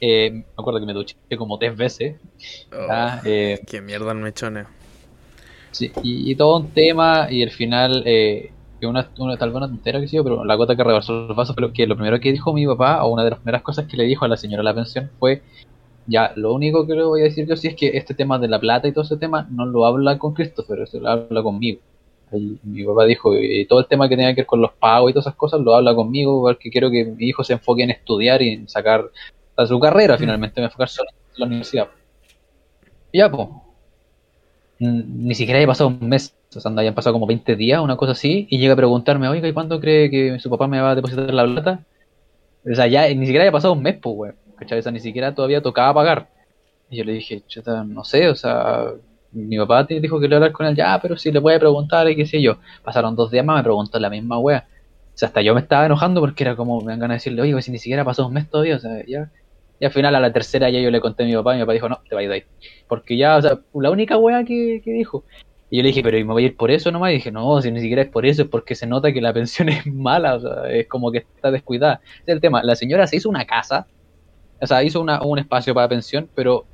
Speaker 3: Eh, me acuerdo que me duché como tres veces.
Speaker 2: Oh,
Speaker 3: ah, eh,
Speaker 2: Qué mierda el mechoneo.
Speaker 3: Sí, y, y todo un tema, y al final, eh, que una, una, tal vez una tontera que sí, pero la gota que rebasó el vaso, pero que lo primero que dijo mi papá, o una de las primeras cosas que le dijo a la señora de la pensión fue, ya, lo único que le voy a decir yo sí es que este tema de la plata y todo ese tema no lo habla con Christopher, eso lo habla conmigo. Y mi papá dijo, y todo el tema que tenga que ver con los pagos y todas esas cosas lo habla conmigo, porque quiero que mi hijo se enfoque en estudiar y en sacar a su carrera finalmente, me enfocar solo en la universidad. Y ya, pues. Ni siquiera había pasado un mes, o sea, habían pasado como 20 días, una cosa así, y llega a preguntarme, oiga, ¿y cuándo cree que su papá me va a depositar la plata? O sea, ya ni siquiera había pasado un mes, pues, weón. ¿Cachai? O ni siquiera todavía tocaba pagar. Y yo le dije, chuta, no sé, o sea, mi papá te dijo que le a hablar con él, ya, pero si le puede preguntar y qué sé yo. Pasaron dos días más, me preguntó la misma wea. O sea, hasta yo me estaba enojando porque era como, me dan ganas de decirle, oye, si ni siquiera pasó un mes todavía, o sea, ya. Y al final a la tercera ya yo le conté a mi papá y mi papá dijo, no, te vas de ahí. Porque ya, o sea, la única wea que, que dijo. Y yo le dije, pero ¿y me voy a ir por eso nomás? Y dije, no, si ni siquiera es por eso, es porque se nota que la pensión es mala, o sea, es como que está descuidada. Ese es el tema, la señora se hizo una casa, o sea, hizo una, un espacio para pensión, pero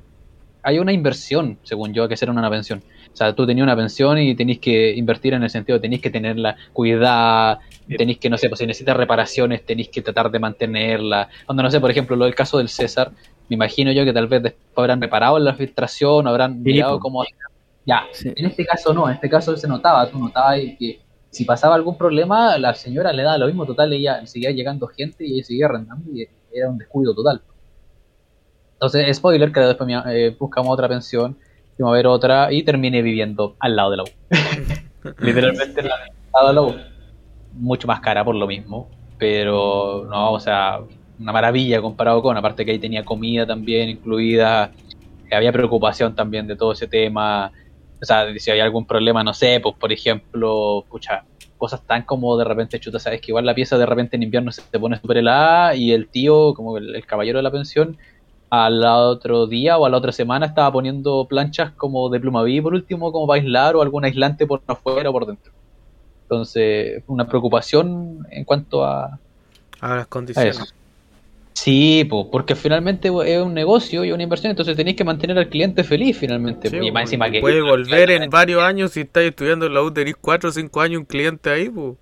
Speaker 3: hay una inversión, según yo, que hacer una pensión. O sea, tú tenías una pensión y tenéis que invertir en el sentido, tenéis que tenerla cuidada, tenéis que, no sé, pues si necesitas reparaciones, tenéis que tratar de mantenerla. Cuando, no sé, por ejemplo, lo del caso del César, me imagino yo que tal vez después habrán reparado la filtración, habrán mirado
Speaker 1: po.
Speaker 3: cómo... Ya,
Speaker 1: Sí.
Speaker 3: en este caso no, en este caso se notaba, tú notabas que si pasaba algún problema, la señora le daba lo mismo, total, ella seguía llegando gente y ella seguía arrendando y era un descuido total. Entonces, spoiler, que después me- eh, buscamos otra pensión, fuimos a ver otra y terminé viviendo al lado de la U. Literalmente al lado de la U. Mucho más cara por lo mismo, pero no, o sea, una maravilla comparado con, aparte que ahí tenía comida también incluida, había preocupación también de todo ese tema, o sea, si había algún problema, no sé, pues por ejemplo, pucha, cosas tan como de repente, chuta, sabes que igual la pieza de repente en invierno se te pone súper helada y el tío, como el, el caballero de la pensión, al otro día o a la otra semana estaba poniendo planchas como de plumaví por último, como para aislar o algún aislante por afuera o por dentro. Entonces, una preocupación en cuanto a,
Speaker 2: A las
Speaker 3: a
Speaker 2: condiciones.
Speaker 3: eso. Sí, po, porque finalmente es un negocio y una inversión, entonces tenéis que mantener al cliente feliz finalmente.
Speaker 2: Sí,
Speaker 3: y más encima que...
Speaker 2: puede volver en varios años si estás estudiando en la U, tenés 4 o 5 años un cliente ahí, pues.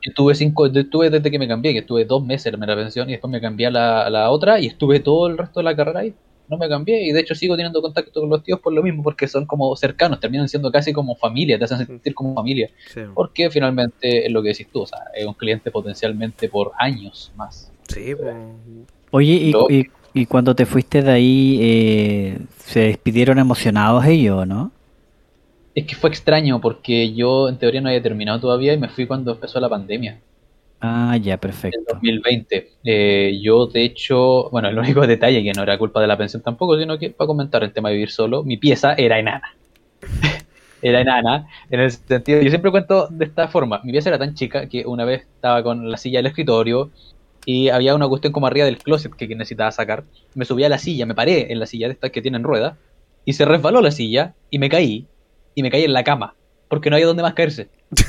Speaker 3: Estuve cinco, estuve desde que me cambié, que estuve dos meses en la pensión y después me cambié a la, la otra y estuve todo el resto de la carrera ahí. No me cambié y de hecho sigo teniendo contacto con los tíos por lo mismo, porque son como cercanos, terminan siendo casi como familia, te hacen sentir como familia.
Speaker 2: Sí,
Speaker 3: Porque finalmente es lo que decís tú, o sea, es un cliente potencialmente por años más.
Speaker 2: Sí pues.
Speaker 1: Oye, y,
Speaker 3: Lo-
Speaker 1: y, y cuando te fuiste de ahí, eh, ¿se despidieron emocionados ellos, no?
Speaker 3: Es que fue extraño porque yo en teoría no había terminado todavía y me fui cuando empezó la pandemia.
Speaker 1: Ah, ya,
Speaker 3: en
Speaker 1: perfecto.
Speaker 3: 2020. Eh, yo, de hecho, bueno, el único detalle que no era culpa de la pensión tampoco, sino que para comentar el tema de vivir solo, mi pieza era enana. era enana, en el sentido, yo siempre cuento de esta forma, mi pieza era tan chica que una vez estaba con la silla del escritorio y había una cuestión como arriba del closet que necesitaba sacar. Me subí a la silla, me paré en la silla de estas que tienen ruedas y se resbaló la silla y me caí y me caí en la cama porque no había donde más caerse.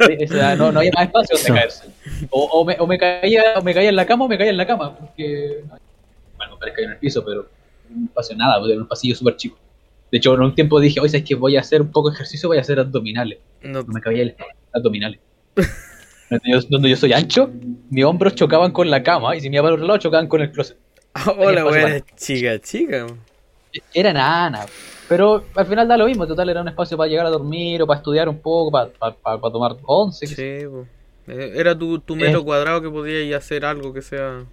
Speaker 3: O sea, no, no había más espacio donde caerse. O, o me, o me caía o me caía en la cama o me caía en la cama. Porque, bueno, me caí en el piso, pero no pasó nada, era un pasillo súper chico. De hecho, en un tiempo dije, oye, es que voy a hacer un poco de ejercicio, voy a hacer abdominales.
Speaker 2: No,
Speaker 3: No me cabía el abdominales. donde, yo, donde yo soy ancho, mis hombros chocaban con la cama y si me iba para el otro lado chocaban con el closet.
Speaker 2: Hola, buena chica, chica.
Speaker 3: Era nana. Pero al final da lo mismo, total era un espacio para llegar a dormir o para estudiar un poco, para, para, para- para tomar once.
Speaker 2: Sí. Eh, Era tu, tu metro cuadrado que podías hacer algo que sea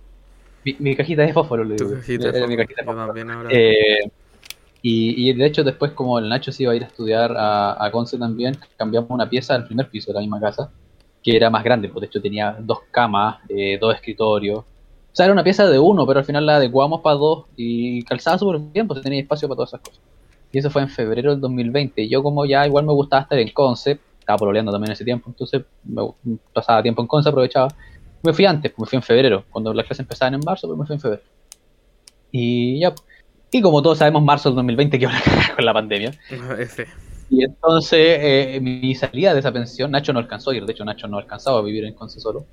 Speaker 3: Mi, mi cajita de fósforo, le digo.
Speaker 2: cajita.
Speaker 3: Era mi cajita de fósforo. Eh, y, y de hecho después como el Nacho se iba a ir a estudiar a, a Conce también, cambiamos una pieza al primer piso de la misma casa, que era más grande, porque de hecho tenía dos camas, eh, dos escritorios. O sea, era una pieza de uno, pero al final la adecuamos para dos y calzaba súper bien, pues tenía espacio para todas esas cosas. Y eso fue en febrero del 2020. Y yo como ya igual me gustaba estar en Conce, estaba pololeando también ese tiempo, entonces me pasaba tiempo en Conce, aprovechaba. Me fui antes, me fui en febrero, cuando las clases empezaban en marzo, pero me fui en febrero. Y ya, y como todos sabemos, marzo del 2020 que con la pandemia. Y entonces eh, mi salida de esa pensión, Nacho no alcanzó a ir, de hecho Nacho no alcanzaba a vivir en Conce solo.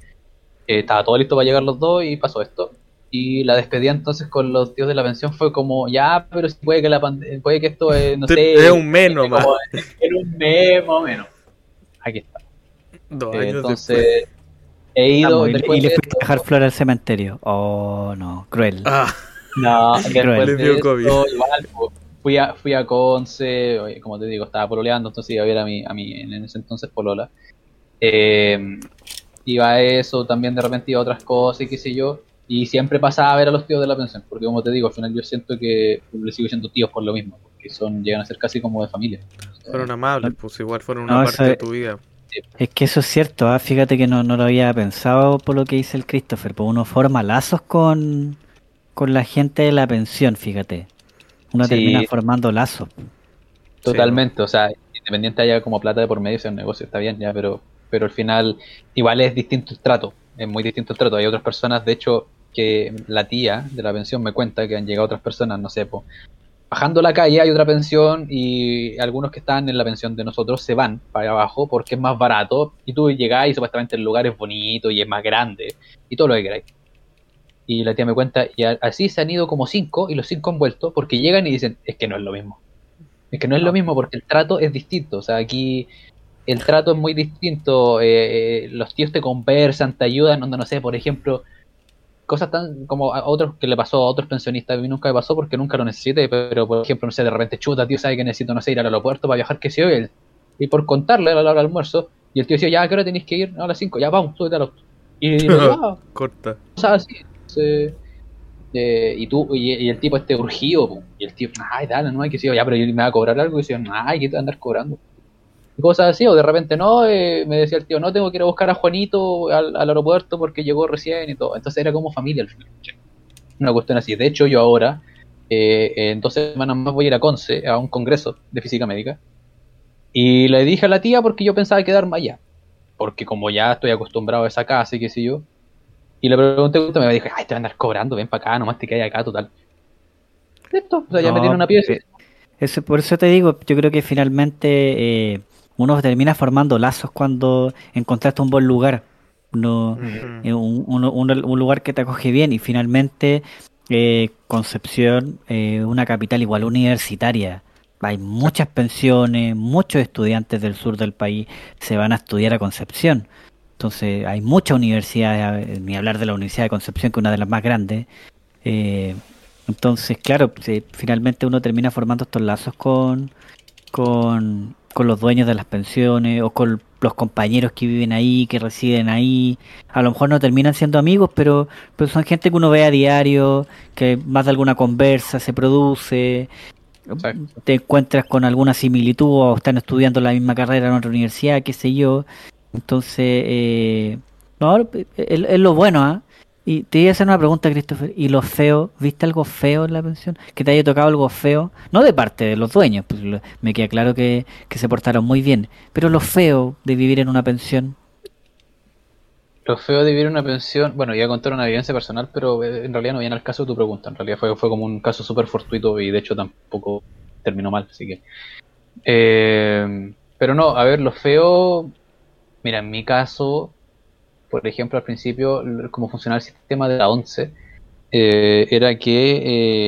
Speaker 3: Eh, estaba todo listo para llegar los dos y pasó esto. Y la despedida entonces con los tíos de la pensión fue como, ya, pero si puede que la puede que esto es, no sé,
Speaker 2: es un mes nomás.
Speaker 3: Era un mes más o menos. Aquí está.
Speaker 2: Dos
Speaker 3: Eh,
Speaker 2: años
Speaker 3: entonces, he ido
Speaker 1: Vamos, y, le-
Speaker 3: de
Speaker 1: fuiste a dejar flor al cementerio. Oh, no, cruel.
Speaker 2: Ah,
Speaker 3: No, después
Speaker 1: cruel.
Speaker 3: de
Speaker 2: Le dio
Speaker 3: esto,
Speaker 2: COVID.
Speaker 3: igual, po, fui a, fui a Conce, oye, como te digo, estaba pololeando, entonces iba a ver a mi, a mi en ese entonces polola. Eh, iba a eso, también de repente iba a otras cosas y qué sé yo, y siempre pasaba a ver a los tíos de la pensión, porque como te digo, al final yo siento que les sigo siendo tíos por lo mismo, porque son llegan a ser casi como de familia.
Speaker 2: fueron amables, pues igual fueron una parte de tu vida.
Speaker 1: Es que eso es cierto, ah, fíjate que no, no lo había pensado por lo que dice el Christopher, pues uno forma lazos con, con la gente de la pensión, fíjate. Uno
Speaker 3: Sí.
Speaker 1: termina formando lazos.
Speaker 3: Totalmente, o sea, independiente haya como plata de por medio, sea un negocio, está bien, ya, pero, pero al final igual es distinto el trato, es muy distinto el trato. Hay otras personas, de hecho, que la tía de la pensión me cuenta que han llegado otras personas, no sé, po, bajando la calle hay otra pensión y algunos que están en la pensión de nosotros se van para abajo porque es más barato y tú llegás y supuestamente el lugar es bonito y es más grande y todo lo que queráis. Y la tía me cuenta, y así se han ido como cinco y los cinco han vuelto porque llegan y dicen, es que no es lo mismo. Es que no es lo mismo porque el trato es distinto. O sea, aquí el trato es muy distinto. eh, eh, los tíos te conversan, te ayudan. Donde no sé, por ejemplo, cosas tan como a otros que le pasó a otros pensionistas. A mí nunca me pasó porque nunca lo necesité. Pero por ejemplo, no sé, de repente, chuta, tío, sabe que necesito, no sé, ir al aeropuerto para viajar, que sé yo. Y, por contarle a la hora del almuerzo. Y el tío decía, ya, ¿a qué hora tenéis que ir? No, a las 5, ya vamos, súbete al auto. Y, y yo, "Ah,
Speaker 2: Corta.
Speaker 3: cosas así. Eh, y tú, y, el tipo este urgido, y el tío, ay, dale, no hay que decir, ya, pero yo me va a cobrar algo, y decían, ay, ¿qué te va a andar cobrando? Y cosas así, o de repente no, eh, me decía el tío, no, tengo que ir a buscar a Juanito al, al aeropuerto porque llegó recién y todo. Entonces era como familia al final. Una cuestión así. De hecho, yo ahora, eh, en dos semanas más voy a ir a Conce, a un congreso de física médica, y le dije a la tía porque yo pensaba quedarme allá. Porque como ya estoy acostumbrado a esa casa y qué sé yo, y le pregunté, me dijo, ay, te van a andar cobrando, ven para acá, nomás te quedas acá, total. Listo, o sea, ya me tiene una pieza.
Speaker 1: Eso, por eso te digo, yo creo que finalmente eh, uno termina formando lazos cuando encontraste un buen lugar. No,
Speaker 2: Mm.
Speaker 1: eh, un, un- un- un lugar que te acoge bien y finalmente eh, Concepción, eh, una capital igual universitaria. Hay muchas pensiones, muchos estudiantes del sur del país se van a estudiar a Concepción. Entonces hay muchas universidades, eh, ni hablar de la Universidad de Concepción, que es una de las más grandes. Eh, entonces, claro, finalmente uno termina formando estos lazos con, con, con los dueños de las pensiones o con los compañeros que viven ahí, que residen ahí. A lo mejor no terminan siendo amigos, pero, pero son gente que uno ve a diario, que más de alguna conversa se produce,
Speaker 3: Exacto.
Speaker 1: te encuentras con alguna similitud o están estudiando la misma carrera en otra universidad, qué sé yo. Entonces, eh, no, es, es lo bueno, ¿ah? Y te iba a hacer una pregunta, Christopher. ¿Y lo feo? ¿Viste algo feo en la pensión? ¿Que te haya tocado algo feo? No de parte de los dueños, pues me queda claro que, que se portaron muy bien. Pero lo feo de vivir en una pensión.
Speaker 3: Lo feo de vivir una pensión, bueno, iba a contar una vivencia personal, pero eh, en realidad no viene al caso de tu pregunta. En realidad fue, fue como un caso súper fortuito y de hecho tampoco terminó mal, así que. Eh, pero no, a ver, lo feo. Mira, en mi caso, por ejemplo, al principio, cómo funcionaba el sistema de la 11, eh, era que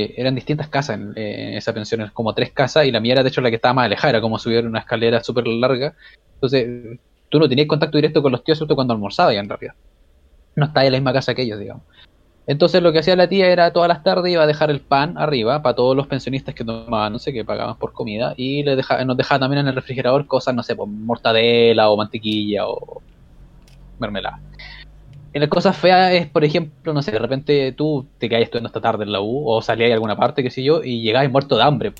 Speaker 3: eh, eran distintas casas en, esa pensión, eran como tres casas, y la mía era de hecho la que estaba más alejada, era como subir una escalera súper larga. Entonces, tú no tenías contacto directo con los tíos, excepto cuando almorzabas ya en realidad. No estaba en la misma casa que ellos, digamos. Entonces lo que hacía la tía era todas las tardes iba a dejar el pan arriba para todos los pensionistas que tomaban, no sé, que pagaban por comida y le nos dejaba también en el refrigerador cosas, no sé, pues, mortadela o mantequilla o mermelada. Y la cosa fea es, por ejemplo, no sé, de repente tú te quedas estudiando esta tarde en la U o salías a alguna parte, qué sé yo, y llegabas muerto de hambre.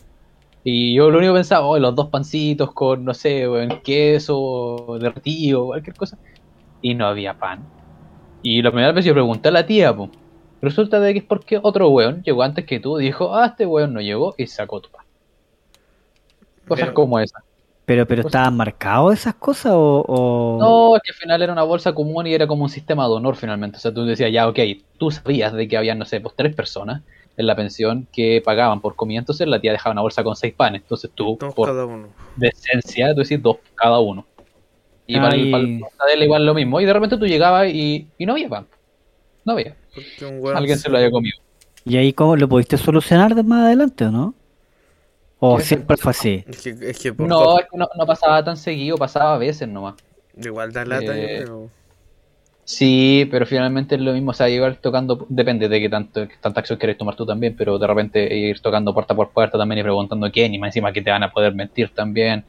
Speaker 3: Y yo lo único que pensaba, oh, los dos pancitos con, no sé, queso derretido, cualquier cosa. Y no había pan. Y la primera vez yo pregunté a la tía, pues. Resulta de que es porque otro weón llegó antes que tú, dijo, ah, este weón no llegó y sacó tu pan. Cosas
Speaker 2: Pero-
Speaker 3: como esa.
Speaker 1: ¿Pero, pero
Speaker 3: Pues-
Speaker 1: estaban marcados esas cosas o...? o-
Speaker 3: No, es que al final era una bolsa común y era como un sistema de honor finalmente. O sea, tú decías, ya, ok, tú sabías de que había, no sé, pues tres personas en la pensión que pagaban por comida, entonces la tía dejaba una bolsa con seis panes. Entonces tú,
Speaker 2: Dos
Speaker 3: por
Speaker 2: cada uno.
Speaker 3: decencia, tú decís dos cada uno. Y para el, para el igual lo mismo. Y de repente tú llegabas y, y no había pan. No había.
Speaker 2: Porque un weón
Speaker 3: Alguien se lo haya comido.
Speaker 1: ¿Y ahí cómo lo pudiste solucionar de más adelante o no? ¿O
Speaker 3: ¿Qué?
Speaker 1: siempre fue así?
Speaker 2: Es que, es que por
Speaker 3: No, es que no, no pasaba tan seguido, pasaba a veces nomás.
Speaker 2: igual da lata,
Speaker 3: Eh,
Speaker 2: yo creo.
Speaker 3: Sí, pero finalmente es lo mismo, o sea, igual tocando, depende de qué tanto, qué tanta acción quieres tomar tú también, pero de repente ir tocando puerta por puerta también y preguntando quién, y más encima que te van a poder mentir también.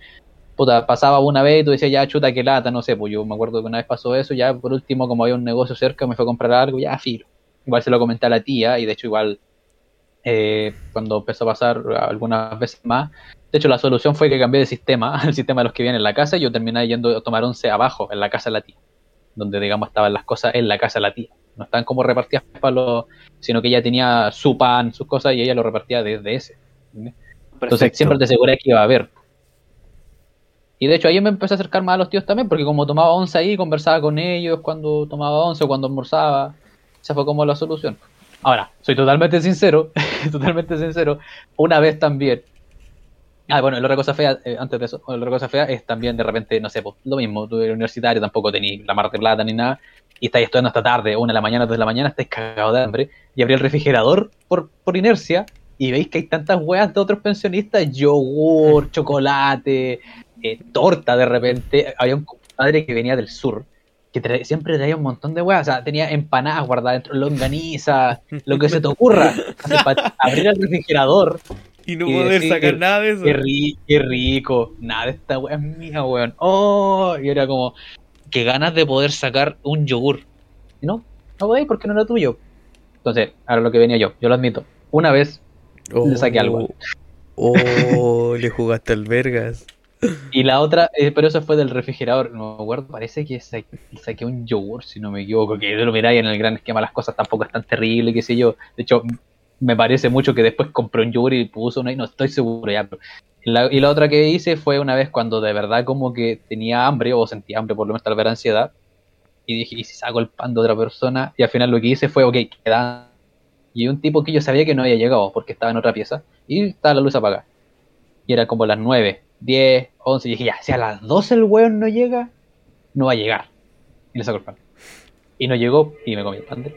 Speaker 3: Puta, pasaba una vez y tú decías, ya chuta, que lata, no sé, pues yo me acuerdo que una vez pasó eso, ya por último, como había un negocio cerca, me fue a comprar algo, ya filo. Igual se lo comenté a la tía, y de hecho igual, eh, cuando empezó a pasar algunas veces más, de hecho la solución fue que cambié de sistema, el sistema de los que vienen en la casa, y yo terminé yendo a tomar once abajo, en la casa de la tía donde digamos estaban las cosas en la casa de la tía. No estaban como repartidas para los, sino que ella tenía su pan, sus cosas y ella lo repartía desde ese. Entonces siempre te aseguré que iba a haber. Y de hecho ahí me empecé a acercar más a los tíos también, porque como tomaba once ahí, conversaba con ellos cuando tomaba once o cuando almorzaba. Esa fue como la solución. Ahora, soy totalmente sincero, totalmente sincero. Una vez también. Ah, bueno, la otra cosa fea, eh, antes de eso, la otra cosa fea es también de repente, no sé, pues, lo mismo, tú eres universitario, tampoco tenés la mar de plata ni nada, y estáis estudiando hasta tarde, una de la mañana, dos de la mañana, estáis cagados de hambre, y abrí el refrigerador por, por inercia, y veis que hay tantas weas de otros pensionistas, yogur, chocolate, eh, torta de repente, había un compadre que venía del sur, que siempre traía un montón de weas, o sea, tenía empanadas guardadas dentro, longaniza, lo que se te ocurra, para abrir el refrigerador,
Speaker 2: Y no
Speaker 3: y
Speaker 2: poder
Speaker 3: decir,
Speaker 2: sacar nada de eso.
Speaker 3: Qué, ri- qué rico. Nada, de esta weá es mía, weón. Oh, y era como, que ganas de poder sacar un yogur. Y no, no podéis porque no era tuyo. Entonces, ahora lo que venía yo, yo lo admito. Una vez le saqué algo.
Speaker 2: Oh, le jugaste al vergas.
Speaker 3: Y la otra, eh, pero eso fue del refrigerador. No me acuerdo, parece que sa- saqué un yogur, si no me equivoco. Que lo miráis en el gran esquema, las cosas tampoco es tan terrible, qué sé yo. De hecho, me parece mucho que después compré un yogur y puso uno y no estoy seguro ya. pero- Y la, otra que hice fue una vez cuando de verdad como que tenía hambre o sentía hambre, por lo menos tal vez ansiedad. Y dije, ¿y si saco el pan de otra persona? Y al final lo que hice fue, ok, queda. Y un tipo que yo sabía que no había llegado porque estaba en otra pieza y estaba la luz apagada. Y era como las 9, 10, 11. Y dije, ya, si a las 12 el weón no llega, no va a llegar. Y le saco el pan. Y no llegó y me comí el pan. de-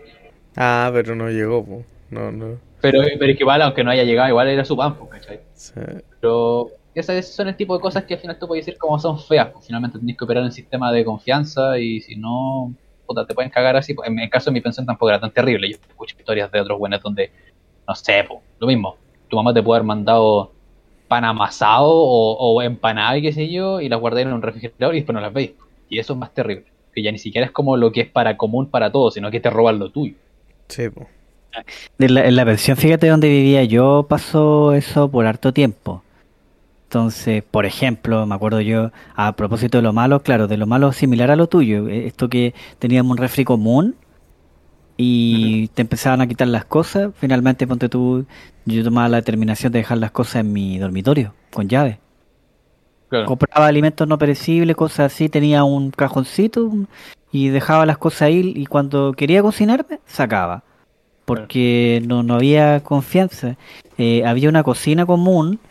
Speaker 2: Ah, pero no llegó, po. No, no.
Speaker 3: Pero, pero es que igual, aunque no haya llegado, igual era su pan, pues, ¿cachai?
Speaker 2: Sí.
Speaker 3: Pero esas son el tipo de cosas que al final tú puedes decir como son feas. Pues finalmente tenés que operar en sistema de confianza y si no, puta, te pueden cagar así. En el caso de mi pensión tampoco era tan terrible. Yo escucho historias de otros buenos donde, no sé, pues, lo mismo. Tu mamá te puede haber mandado pan amasado o, o empanada y qué sé yo, y las guardáis en un refrigerador y después no las veis. Y eso es más terrible. Que ya ni siquiera es como lo que es para común para todos, sino que te roban lo tuyo.
Speaker 2: Sí.
Speaker 1: En la, en la pensión, fíjate donde vivía yo, pasó eso por harto tiempo. Entonces, por ejemplo, me acuerdo yo, a propósito de lo malo, claro, de lo malo similar a lo tuyo, eh, esto que teníamos un refri común y te empezaban a quitar las cosas, finalmente ponte tú, yo tomaba la determinación de dejar las cosas en mi dormitorio, con llave.
Speaker 3: Claro.
Speaker 1: Compraba alimentos no perecibles, cosas así, tenía un cajoncito y dejaba las cosas ahí y cuando quería cocinarme, sacaba. Porque no, no había confianza. Eh, había una cocina común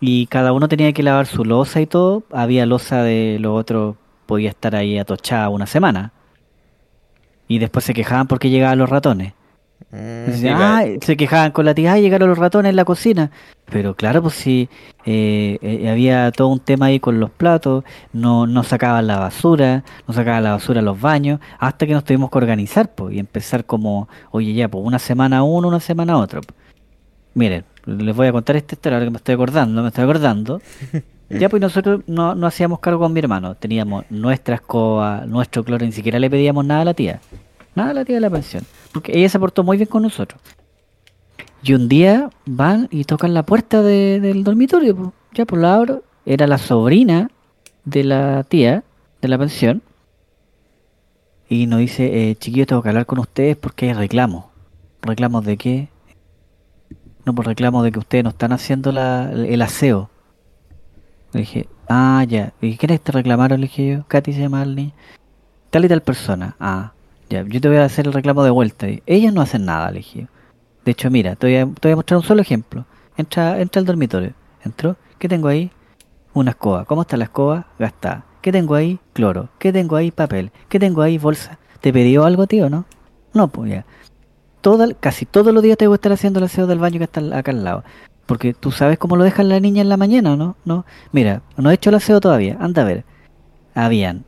Speaker 1: y cada uno tenía que lavar su losa y todo. Había losa de lo otro, podía estar ahí atochada una semana. Y después se quejaban porque llegaban los ratones.
Speaker 2: Mm,
Speaker 1: "Ah", se quejaban con la tía, "Ay, llegaron los ratones en la cocina. Pero claro, pues sí, eh, eh, había todo un tema ahí con los platos, no, no sacaban la basura, no sacaban la basura a los baños, hasta que nos tuvimos que organizar, pues, y empezar como, oye, ya, pues una semana uno, una semana otro. Miren, les voy a contar esta historia, ahora que me estoy acordando, me estoy acordando. Ya, pues nosotros no, no hacíamos cargo con mi hermano, teníamos nuestra escoba, nuestro cloro, ni siquiera le pedíamos nada a la tía. Nada a la tía de la pensión. Porque ella se portó muy bien con nosotros. Y un día van y tocan la puerta de- del dormitorio. po. Ya, pues la abro. Era la sobrina de la tía de la pensión. Y nos dice, eh, chiquillos, tengo que hablar con ustedes porque hay reclamos. ¿Reclamos de qué? No, por reclamos de que ustedes no están haciendo la, el aseo. Le dije, ah, ya. ¿Y quiénes te reclamaron? Le dije yo. Katy se llama niño. Tal y tal persona. Ah, ya. Yo te voy a hacer el reclamo de vuelta. Ellas no hacen nada, le dije yo. De hecho, mira, te voy, a, te voy a mostrar un solo ejemplo. Entra, entra al dormitorio. Entró. ¿Qué tengo ahí? Una escoba. ¿Cómo está la escoba? Gastada. ¿Qué tengo ahí? Cloro. ¿Qué tengo ahí? Papel. ¿Qué tengo ahí? Bolsa. ¿Te pidió algo, tío, no? No, pues ya. Casi todos los días tengo que estar haciendo el aseo del baño que está acá al lado. Porque tú sabes cómo lo dejan la niña en la mañana, ¿o ¿no? No. Mira, no he hecho el aseo todavía. Anda a ver. Habían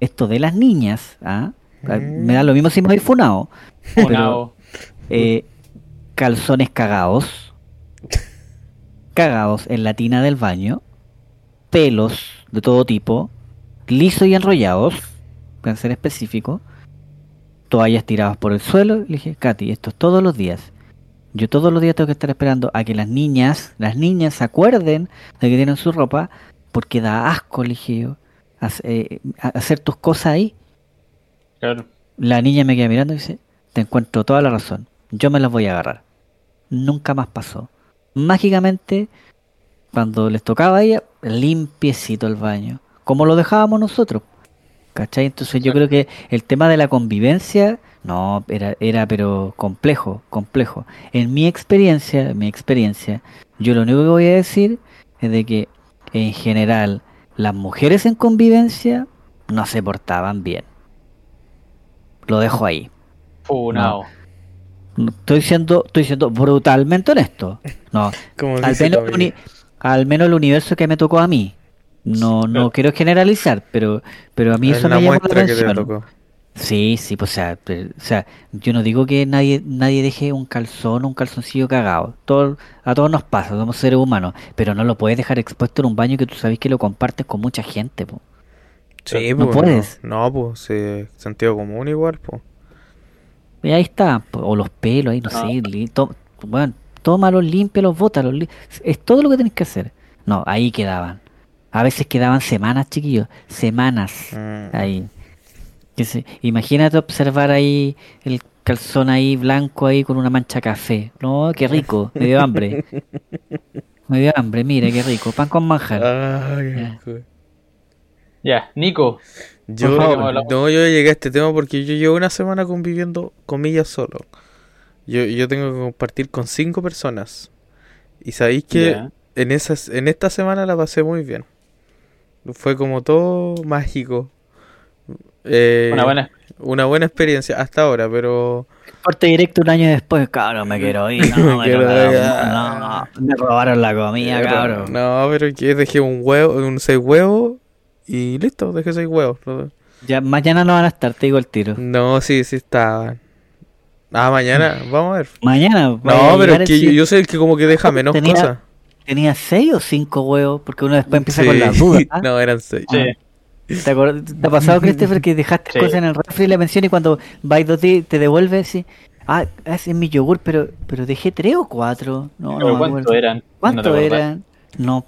Speaker 1: esto de las niñas, ¿ah?
Speaker 2: Mm.
Speaker 1: Me da lo mismo si me voy funado.
Speaker 3: Funao.
Speaker 1: Eh, calzones cagados. Cagados en la tina del baño. Pelos de todo tipo. Lisos y enrollados. Para ser específico. Toallas tiradas por el suelo. Le dije, Katy, esto es todos los días. Yo todos los días tengo que estar esperando a que las niñas, las niñas se acuerden de que tienen su ropa. Porque da asco, le dije yo. hace- eh, hacer tus cosas ahí.
Speaker 3: Claro.
Speaker 1: La niña me queda mirando y dice, te encuentro toda la razón, yo me las voy a agarrar. Nunca más pasó. Mágicamente, cuando les tocaba a ella, limpiecito el baño, como lo dejábamos nosotros. ¿Cachai? Entonces yo creo que el tema de la convivencia, no, era, era pero complejo, complejo. En mi experiencia, en mi experiencia, yo lo único que voy a decir es de que en general las mujeres en convivencia no se portaban bien. Lo dejo ahí.
Speaker 3: Funao.
Speaker 1: No, Estoy siendo, estoy siendo brutalmente honesto. No,
Speaker 2: Como
Speaker 1: al menos, el al menos el universo que me tocó a mí. No, no quiero generalizar, pero, pero a mí
Speaker 2: Es
Speaker 1: eso me llamó la atención. Sí, sí, pues o sea, pero- o sea, yo no digo que nadie, nadie deje un calzón o un calzoncillo cagado. Todo, a todos nos pasa, somos seres humanos, pero no lo puedes dejar expuesto en un baño que tú sabes que lo compartes con mucha gente, po.
Speaker 2: Sí,
Speaker 1: No
Speaker 2: pues,
Speaker 1: puedes.
Speaker 2: No, no, pues, sí, sentido común igual, pues.
Speaker 1: Y ahí está, po, o los pelos ahí, no
Speaker 3: Ah.
Speaker 1: sé, li- to- bueno, tómalos, límpialos, bótalos, li- es todo lo que tenés que hacer. No, ahí quedaban. A veces quedaban semanas, chiquillos, semanas
Speaker 2: Mm.
Speaker 1: ahí. Que se- imagínate observar ahí el calzón ahí blanco ahí con una mancha café. No, qué rico, me dio hambre. Me dio hambre, mire qué rico, pan con manjar. Ya.
Speaker 3: Nico.
Speaker 2: Yo, no, yo llegué a este tema porque yo llevo una semana conviviendo, comillas, solo. Yo, yo tengo que compartir con cinco personas. Y sabéis que en, esas, en esta semana la pasé muy bien. Fue como todo mágico. Eh,
Speaker 3: Una buena.
Speaker 2: una buena experiencia hasta ahora, pero
Speaker 1: Corte directo un año después, cabrón, me quiero ir. No,
Speaker 2: Me
Speaker 1: me,
Speaker 2: quiero
Speaker 1: robaron,
Speaker 2: ir.
Speaker 1: no, no, me robaron la comida,
Speaker 2: Pero-
Speaker 1: cabrón.
Speaker 2: No, pero que dejé un huevo, un seis huevos y listo, dejé seis huevos. No,
Speaker 1: Ya mañana no van a estar, te digo el tiro.
Speaker 2: no, sí, sí estaban. Ah, mañana, vamos a ver.
Speaker 1: Mañana.
Speaker 2: No, pero es que yo, yo soy el que como que deja menos
Speaker 1: Tenía-
Speaker 2: cosas.
Speaker 1: ¿Tenía seis o cinco huevos? Porque uno después empieza
Speaker 2: Sí.
Speaker 1: con las dudas. ¿ah?
Speaker 2: no, eran seis.
Speaker 3: Sí.
Speaker 1: ¿Te, te ha pasado, Christopher, que dejaste
Speaker 3: Sí.
Speaker 1: cosas en el refri y la mención y cuando vais dos te devuelve así? Ah, es mi yogur, pero pero dejé tres o cuatro. No, no
Speaker 3: ¿Cuánto
Speaker 1: acuerdo.
Speaker 3: eran? ¿No
Speaker 1: ¿Cuánto
Speaker 3: acordás?
Speaker 1: eran? No.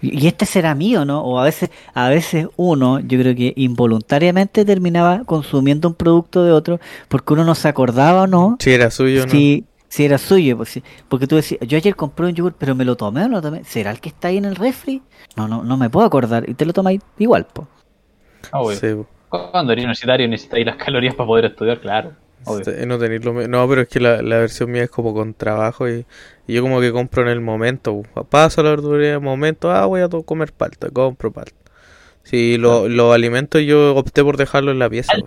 Speaker 1: Y este será mío, ¿no? O a veces, a veces uno, yo creo que involuntariamente terminaba consumiendo un producto de otro porque uno no se acordaba o no
Speaker 2: Si era suyo, ¿no?
Speaker 1: Si, si era suyo. Pues, sí. porque tú decías, yo ayer compré un yogur, pero me lo tomé o no lo tomé. ¿Será el que está ahí en el refri? No, no, no me puedo acordar. Y te lo tomáis igual, po.
Speaker 3: Ah, obvio.
Speaker 2: Sí, po.
Speaker 3: Cuando eres universitario necesitáis las calorías para poder estudiar, claro. Obvio.
Speaker 2: Sí, no, no, pero es que la, la versión mía es como con trabajo y, y yo como que compro en el momento. Paso a la verdulería en el momento, ah, voy a comer palta, compro palta. Sí, lo- los alimentos yo opté por dejarlo en la pieza. po.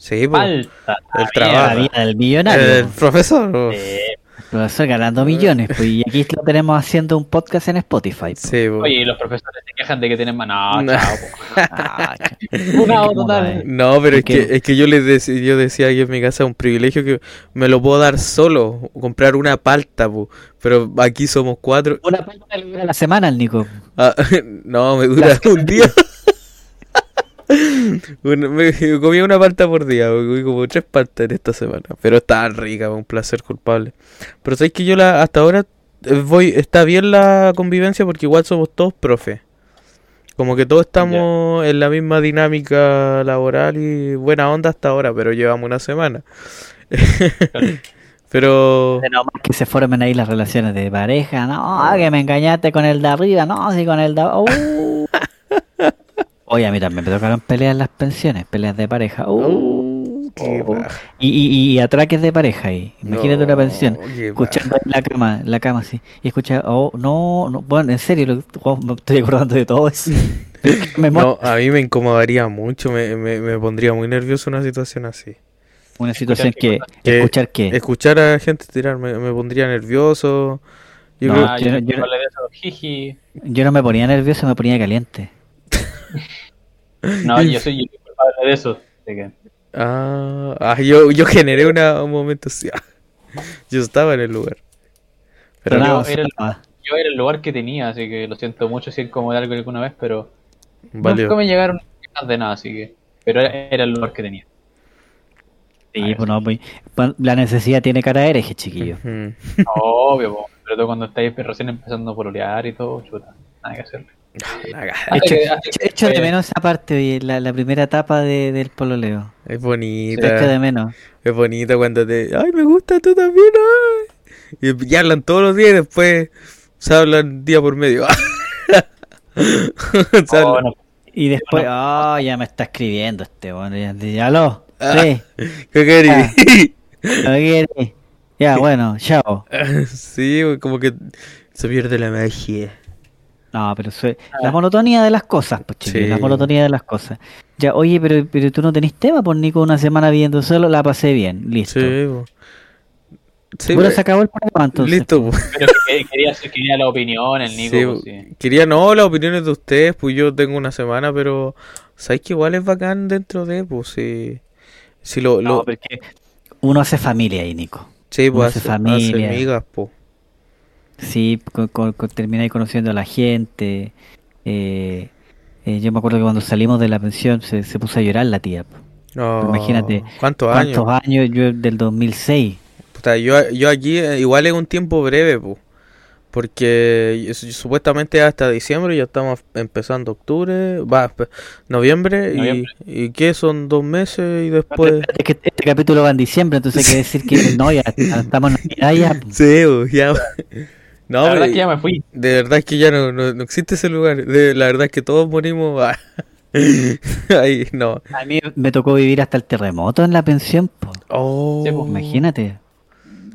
Speaker 2: Sí, po.
Speaker 3: Falta.
Speaker 2: El trabajo.
Speaker 1: La vida del millonario.
Speaker 2: El profesor.
Speaker 3: Eh,
Speaker 1: El profesor ganando millones. Pues, y aquí lo tenemos haciendo un podcast en Spotify. po.
Speaker 2: Sí, po.
Speaker 3: Oye, y los profesores se quejan de que tienen más. No,
Speaker 2: No.
Speaker 3: chao. po.
Speaker 1: Ah, moda,
Speaker 3: total.
Speaker 1: eh.
Speaker 2: No, pero es que, es que yo les dec- yo decía que en mi casa es un privilegio que me lo puedo dar solo, comprar una palta, po. pero aquí somos cuatro.
Speaker 1: Una palta le dura la semana al Nico.
Speaker 2: Ah, no, me dura un día. Me comía una palta por día, comí como tres paltas en esta semana, pero está rica, un placer culpable. Pero sabéis que yo la, hasta ahora eh, voy, está bien la convivencia porque igual somos todos profe. Como que todos estamos en la misma dinámica laboral y buena onda hasta ahora, pero llevamos una semana. pero
Speaker 1: más que se formen ahí las relaciones de pareja. No, que me engañaste con el de arriba. No, sí, con el de. Uh. Oye, a mí también me tocaron peleas en las pensiones, peleas de pareja. Uh.
Speaker 2: Qué
Speaker 1: Oh.
Speaker 2: raja.
Speaker 1: Y, y, y atraques de pareja ahí. Imagínate una pensión.
Speaker 2: qué
Speaker 1: Escuchando en la cama, en la cama así. Y escucha, oh, no, no, bueno, en serio, lo- oh, me estoy acordando de todo eso. me
Speaker 2: No, a mí me incomodaría mucho, me, me, me pondría muy nervioso una situación así.
Speaker 1: Una situación
Speaker 3: qué
Speaker 1: que, escuchar que
Speaker 2: Escuchar a gente tirar me, me pondría nervioso. Yo
Speaker 1: No,
Speaker 2: creo-
Speaker 3: Ah,
Speaker 1: yo no yo yo no me ponía nervioso, me ponía caliente.
Speaker 3: No, yo soy yo soy culpable de eso. así que-
Speaker 2: Ah, ah, yo, yo generé una, un momento así. Yo estaba en el lugar. Pero
Speaker 1: Sonaba,
Speaker 3: yo era el-
Speaker 1: sonaba.
Speaker 3: yo era el lugar que tenía, así que lo siento mucho si incomodé algo alguna vez, pero
Speaker 2: valió.
Speaker 3: nunca me llegaron de nada, así que. Pero era, era el lugar que tenía.
Speaker 1: Sí, pues no, pues, pa- la necesidad tiene cara de hereje, chiquillo.
Speaker 3: Obvio, pero todo cuando estáis recién empezando por olear y todo, chuta, nada que hacerle. Así
Speaker 1: Echo, echo-
Speaker 3: que
Speaker 1: echo de menos esa parte, la, la primera etapa de, del pololeo.
Speaker 2: Es
Speaker 1: Echo
Speaker 2: bonita.
Speaker 1: de menos.
Speaker 2: Es bonita cuando te. Ay, me gusta tú también. ay". Y, y hablan todos los días y después se hablan día por medio.
Speaker 3: Oh, no,
Speaker 1: Y después, oh, ya me está escribiendo este, bueno, ya, lo,
Speaker 2: Ah.
Speaker 1: sí, quiere. Ya, bueno, chao.
Speaker 2: sí, como que se pierde la magia.
Speaker 1: No, pero la monotonía de las cosas, pues
Speaker 2: Sí.
Speaker 1: la monotonía de las cosas. Ya, oye, pero, pero tú no tenés tema, pues Nico, una semana viendo solo, la pasé bien, listo.
Speaker 2: Sí, po. Sí,
Speaker 1: Bueno,
Speaker 2: po.
Speaker 1: se acabó el programa entonces.
Speaker 2: Listo, po.
Speaker 3: pero que- quería, quería la opinión, el Nico,
Speaker 2: Sí,
Speaker 3: pues,
Speaker 2: po.
Speaker 3: sí.
Speaker 2: Quería no las opiniones de ustedes, pues yo tengo una semana, pero sabes que igual es bacán dentro de, pues sí. Si lo,
Speaker 1: No,
Speaker 2: lo,
Speaker 1: porque uno hace familia ahí, Nico.
Speaker 2: sí,
Speaker 1: uno
Speaker 2: pues
Speaker 1: hace
Speaker 2: hace,
Speaker 1: familia.
Speaker 2: hace amigas, pues.
Speaker 1: Sí, con, con- con- termináis conociendo a la gente. eh, eh, yo me acuerdo que cuando salimos de la pensión se, se puso a llorar la tía. po.
Speaker 2: No,
Speaker 1: Imagínate,
Speaker 2: ¿Cuántos años?
Speaker 1: ¿Cuántos años? Yo del 2006.
Speaker 2: Puta, yo, yo aquí eh, igual es un tiempo breve, pues. Porque yo- supuestamente hasta diciembre ya estamos empezando octubre, va, noviembre,
Speaker 3: Noviembre.
Speaker 2: Y, y ¿qué? Son dos meses y después...
Speaker 1: Es que este capítulo va en diciembre, entonces hay que decir que no, ya estamos en Navidad ya. po.
Speaker 2: Sí, ya. No,
Speaker 3: La verdad es que ya me fui.
Speaker 2: De verdad es que ya no, no, no existe ese lugar. De, la verdad es que todos morimos. ah. Ahí, no.
Speaker 1: A mí me tocó vivir hasta el terremoto en la pensión. po.
Speaker 2: Oh,
Speaker 3: Sí, pues,
Speaker 1: Imagínate.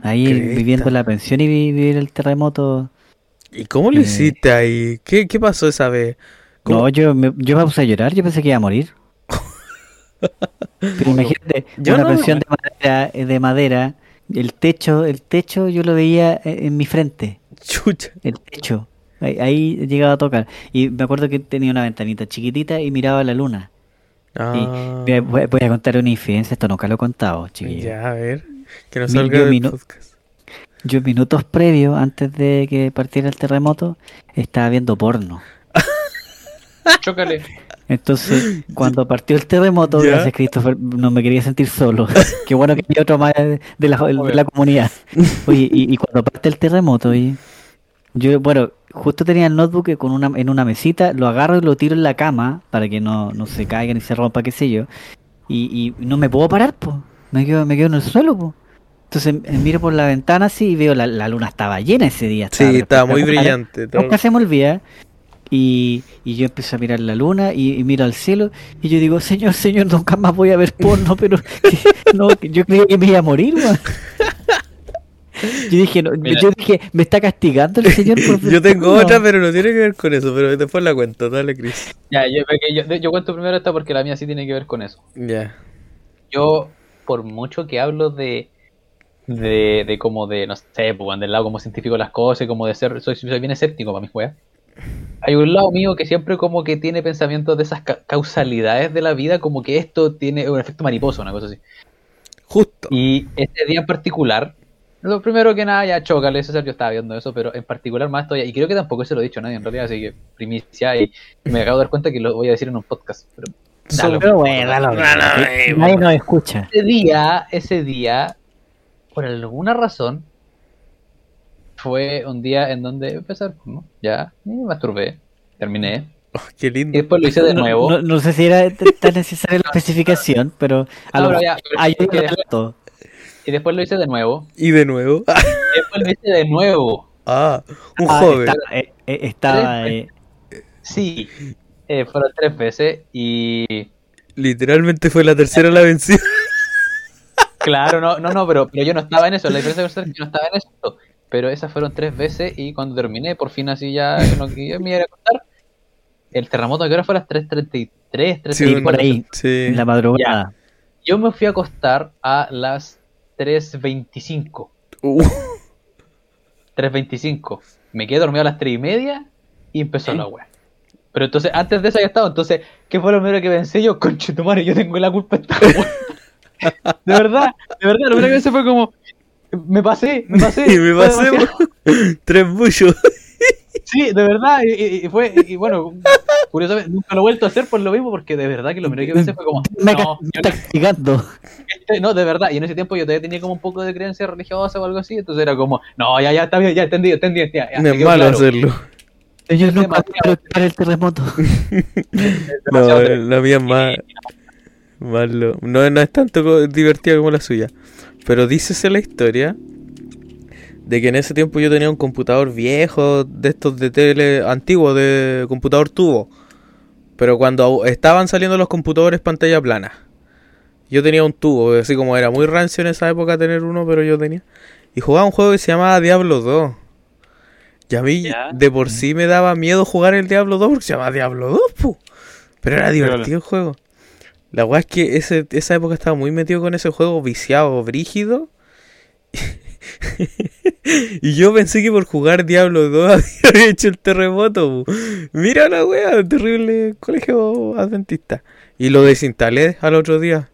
Speaker 1: Ahí
Speaker 2: Cresta.
Speaker 1: viviendo la pensión y vi- vivir el terremoto.
Speaker 2: ¿Y cómo lo
Speaker 1: Eh.
Speaker 2: hiciste ahí? ¿Qué, qué pasó esa vez? ¿Cómo?
Speaker 1: No, yo me, yo me puse a llorar, yo pensé que iba a morir. Pero imagínate,
Speaker 2: Yo
Speaker 1: una
Speaker 2: no.
Speaker 1: pensión de madera, de madera, el techo, el techo yo lo veía eh, en mi frente,
Speaker 2: Chucha.
Speaker 1: el techo. Ahí, ahí llegaba a tocar. Y me acuerdo que tenía una ventanita chiquitita y miraba la luna.
Speaker 2: Ah,
Speaker 1: Voy a, voy- voy a contar una infidencia, esto nunca lo he contado, chiquillo.
Speaker 2: ya, a ver. Que no
Speaker 1: Mi-
Speaker 2: salga
Speaker 1: yo
Speaker 2: del
Speaker 1: minu-
Speaker 2: podcast.
Speaker 1: Yo minutos previos, antes de que partiera el terremoto, estaba viendo porno.
Speaker 3: Chócale.
Speaker 1: Entonces, cuando partió el terremoto,
Speaker 2: ¿Ya?
Speaker 1: gracias Christopher, no me quería sentir solo. Qué bueno que hay otro más de de la, de la comunidad. Oye, y, y cuando parte el terremoto, oye, yo, bueno, justo tenía el notebook con una, en una mesita, lo agarro y lo tiro en la cama para que no, no se caiga ni se rompa, qué sé yo. Y, y no me puedo parar, pues. Me quedo, me quedo en el suelo, pues. Entonces eh, miro por la ventana así y veo la, la luna estaba llena ese día.
Speaker 2: Sí, estaba muy brillante.
Speaker 1: Nunca se me olvida. Y, y yo empiezo a mirar la luna y, y miro al cielo y yo digo, señor, señor, nunca más voy a ver porno, pero que- no, yo creía que me iba a morir, weón". Yo dije, no, yo dije, me está castigando el señor por ver
Speaker 2: Yo tengo
Speaker 1: porno".
Speaker 2: otra, pero no tiene que ver con eso. Pero después la cuento. Dale, Chris.
Speaker 3: Ya, yo, yo, yo cuento primero esta porque la mía sí tiene que ver con eso.
Speaker 2: Ya.
Speaker 3: Yo, por mucho que hablo de, de, de como de, no sé, pues, del lado como científico de las cosas y como de ser, soy, soy bien escéptico para mis weas. Hay un lado mío que siempre como que tiene pensamientos de esas ca- causalidades de la vida, como que esto tiene un efecto mariposa, una cosa así.
Speaker 2: Justo.
Speaker 3: Y este día en particular, lo primero que nada, ya chócale, César, yo estaba viendo eso, pero en particular más estoy, y creo que tampoco se lo he dicho a nadie en realidad, así que primicia, y me acabo de dar cuenta que lo voy a decir en un podcast. Pero,
Speaker 2: Solo-
Speaker 1: Pero bueno, dalo,
Speaker 2: No, no,
Speaker 1: que
Speaker 2: eh,
Speaker 1: nadie nos escucha.
Speaker 3: ese día, ese día, por alguna razón, fue un día en donde ver porno, ya, y me masturbé, terminé,
Speaker 2: Oh, qué
Speaker 3: y
Speaker 2: lindo.
Speaker 3: después lo hice de
Speaker 1: No-
Speaker 3: nuevo.
Speaker 1: No, no sé si era tan necesaria la especificación, pero a
Speaker 3: No,
Speaker 1: lo
Speaker 3: ya, pero. Y después lo hice de nuevo,
Speaker 2: Y de nuevo.
Speaker 3: y después lo hice de nuevo.
Speaker 2: Ah, un
Speaker 1: Ah,
Speaker 2: joven.
Speaker 1: estaba, eh, eh, estaba, eh,
Speaker 3: Sí, eh, fueron tres veces y
Speaker 2: Literalmente fue la tercera la vencida.
Speaker 3: claro, no, no, no, pero, pero yo no estaba en eso, la diferencia es que yo no estaba en eso, pero esas fueron tres veces y cuando terminé, por fin así ya, no, que yo me iba a contar, el terremoto que ahora fue a las 3.33, 3.34,
Speaker 2: Sí,
Speaker 1: por ahí,
Speaker 2: Sí.
Speaker 1: la madrugada.
Speaker 3: Yo me fui a acostar a las 3.25.
Speaker 2: Uh,
Speaker 3: 3.25. Me quedé dormido a las 3 y media y empezó la wea. Pero entonces, antes de eso había estado. Entonces, ¿qué fue lo primero que pensé yo? Conche tu madre, yo tengo la culpa de esta wea. De verdad, de verdad, lo primero que pensé fue como. Me pasé, me pasé.
Speaker 2: y me pasé tres bullos.
Speaker 3: Sí, de verdad, y, y- y fue, y bueno, curiosamente, nunca lo he vuelto a hacer por lo mismo, porque de verdad que lo primero que pensé fue como,
Speaker 1: Me,
Speaker 3: no,
Speaker 1: castigando.
Speaker 3: no, no, de verdad, y en ese tiempo yo todavía tenía como un poco de creencia religiosa o algo así, entonces era como, no, ya, ya, está bien, ya, entendí, entendí, ya, ya,
Speaker 2: No
Speaker 3: me
Speaker 2: es malo
Speaker 3: claro.
Speaker 2: hacerlo.
Speaker 1: Señor,
Speaker 3: Es
Speaker 1: nunca
Speaker 3: demasiado.
Speaker 1: quiero quitar el terremoto.
Speaker 2: No,
Speaker 3: tremendo.
Speaker 2: la mía es más, más lo- no, no es tanto divertida como la suya. Pero dícese la historia de que en ese tiempo yo tenía un computador viejo, de estos de tele antiguo, de computador tubo. Pero cuando estaban saliendo los computadores pantalla plana. Yo tenía un tubo, así como era muy rancio en esa época tener uno, pero yo tenía. Y jugaba un juego que se llamaba Diablo 2. Y a mí
Speaker 4: Ya.
Speaker 2: de por sí me daba miedo jugar el Diablo 2 porque se llama Diablo 2, pu. Pero era divertido el juego. La weá es que ese, esa época estaba muy metido con ese juego viciado, brígido. y yo pensé que por jugar Diablo 2 había hecho el terremoto. Mira la weá, terrible colegio adventista. Y lo desinstalé al otro día.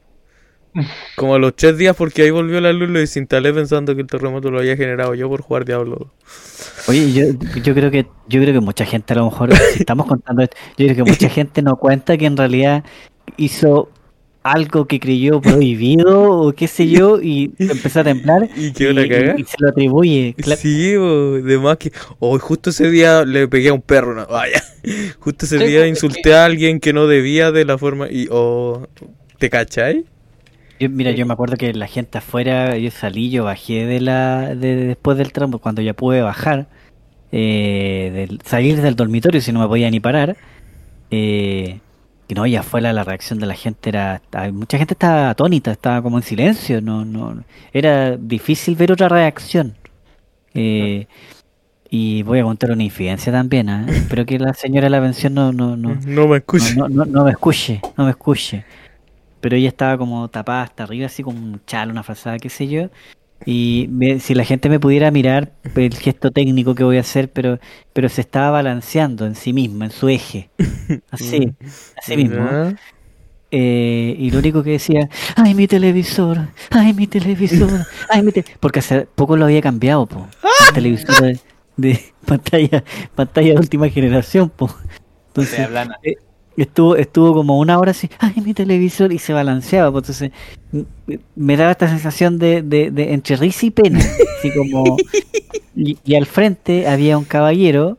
Speaker 2: Como a los tres días porque ahí volvió la luz, lo desinstalé pensando que el terremoto lo había generado yo por jugar Diablo 2.
Speaker 1: Oye, yo, yo creo que yo creo que mucha gente a lo mejor, si estamos contando esto, yo creo que mucha gente no cuenta que en realidad hizo algo que creyó prohibido o qué sé yo y empezó a temblar
Speaker 2: ¿Y
Speaker 1: se lo atribuye.
Speaker 2: Sí, bo, de más que. Hoy justo ese día le pegué a un perro, no, vaya. Justo ese día
Speaker 3: pues,
Speaker 2: insulté a alguien que no debía de la forma. y o ¿Te cachai?
Speaker 1: Yo, mira, yo me acuerdo que la gente afuera, yo salí, yo bajé de la de, después del tramo, cuando ya pude bajar, eh, del, salir del dormitorio si no me podía ni parar. Eh, y no, y afuera la reacción de la gente era, hay- mucha gente estaba atónita, estaba como en silencio, no, no, era difícil ver otra reacción. Eh, y voy a contar una infidencia también, ¿ah? espero que la señora de la pensión no, no, no,
Speaker 2: No me escuchas.
Speaker 1: no, no, no, no me escuche, no me escuche. Pero ella estaba como tapada hasta arriba, así con un chal, una frazada, qué sé yo. Y me- si la gente me pudiera mirar el gesto técnico que voy a hacer, pero, pero se estaba balanceando en sí misma, en su eje. Así, así mismo. Eh, y lo único que decía, ay mi televisor, ay mi televisor, ay mi te-". porque hace poco lo había cambiado, po. El televisor de, de pantalla, pantalla de última generación, po. Entonces, eh, estuvo, estuvo como una hora así, ay mi televisor, y se balanceaba, pues entonces m- me daba esta sensación de, de, de entre risa y pena, así como y, y al frente había un caballero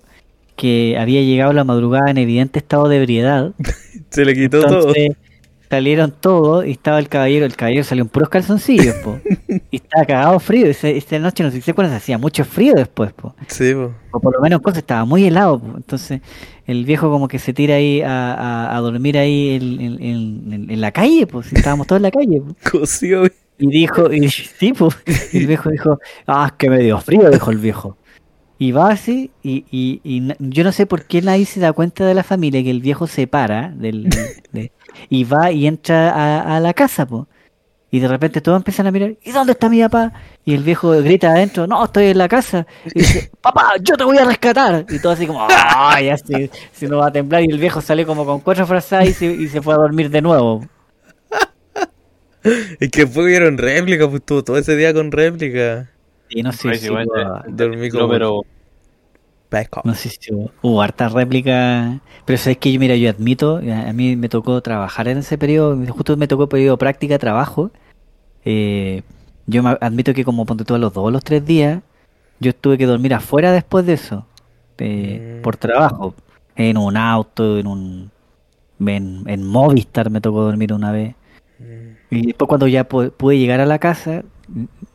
Speaker 1: que había llegado a la madrugada en evidente estado de ebriedad.
Speaker 2: Se le quitó todo.
Speaker 1: Salieron todos y estaba el caballero, el caballero salió en puros calzoncillos, po. Y estaba cagado frío, esa, esa noche no sé si se acuerdan, hacía mucho frío después, po.
Speaker 2: Sí, po.
Speaker 1: O por lo menos cosas estaba muy helado, po. entonces el viejo como que se tira ahí a, a- a dormir ahí en, en- en- en la calle, pues estábamos todos en la calle. po.
Speaker 2: Coció.
Speaker 1: Y dijo, y sí, pues, el viejo dijo, ah, que me dio frío, dijo el viejo. Y va así, y, y, y yo no sé por qué nadie se da cuenta de la familia que el viejo se para del, de- y va y entra a, a la casa, pues. Y de repente todos empiezan a mirar, ¿y dónde está mi papá? Y el viejo grita adentro, no, estoy en la casa. Y dice, papá, yo te voy a rescatar. Y todo así como, ay, ya se, se nos va a temblar. Y el viejo sale como con cuatro frazadas y se, y se fue a dormir de nuevo.
Speaker 2: Es que después vieron réplica, pues estuvo todo ese día con réplica.
Speaker 1: Y no sé
Speaker 3: Pues
Speaker 1: si
Speaker 3: igual,
Speaker 1: hubo-
Speaker 3: eh,
Speaker 2: Dormí
Speaker 3: No,
Speaker 2: como.
Speaker 3: pero
Speaker 1: No sé si hubo, hubo hartas réplicas. Pero sabes que yo, mira, yo admito, a mí me tocó trabajar en ese periodo, justo me tocó periodo práctica, trabajo. Eh, yo me admito que como ponte todos los dos o los tres días, yo tuve que dormir afuera después de eso, eh,
Speaker 2: Mm.
Speaker 1: por trabajo, en un auto, en un en, en Movistar me tocó dormir una vez.
Speaker 2: Mm.
Speaker 1: Y después cuando ya pu- pude llegar a la casa,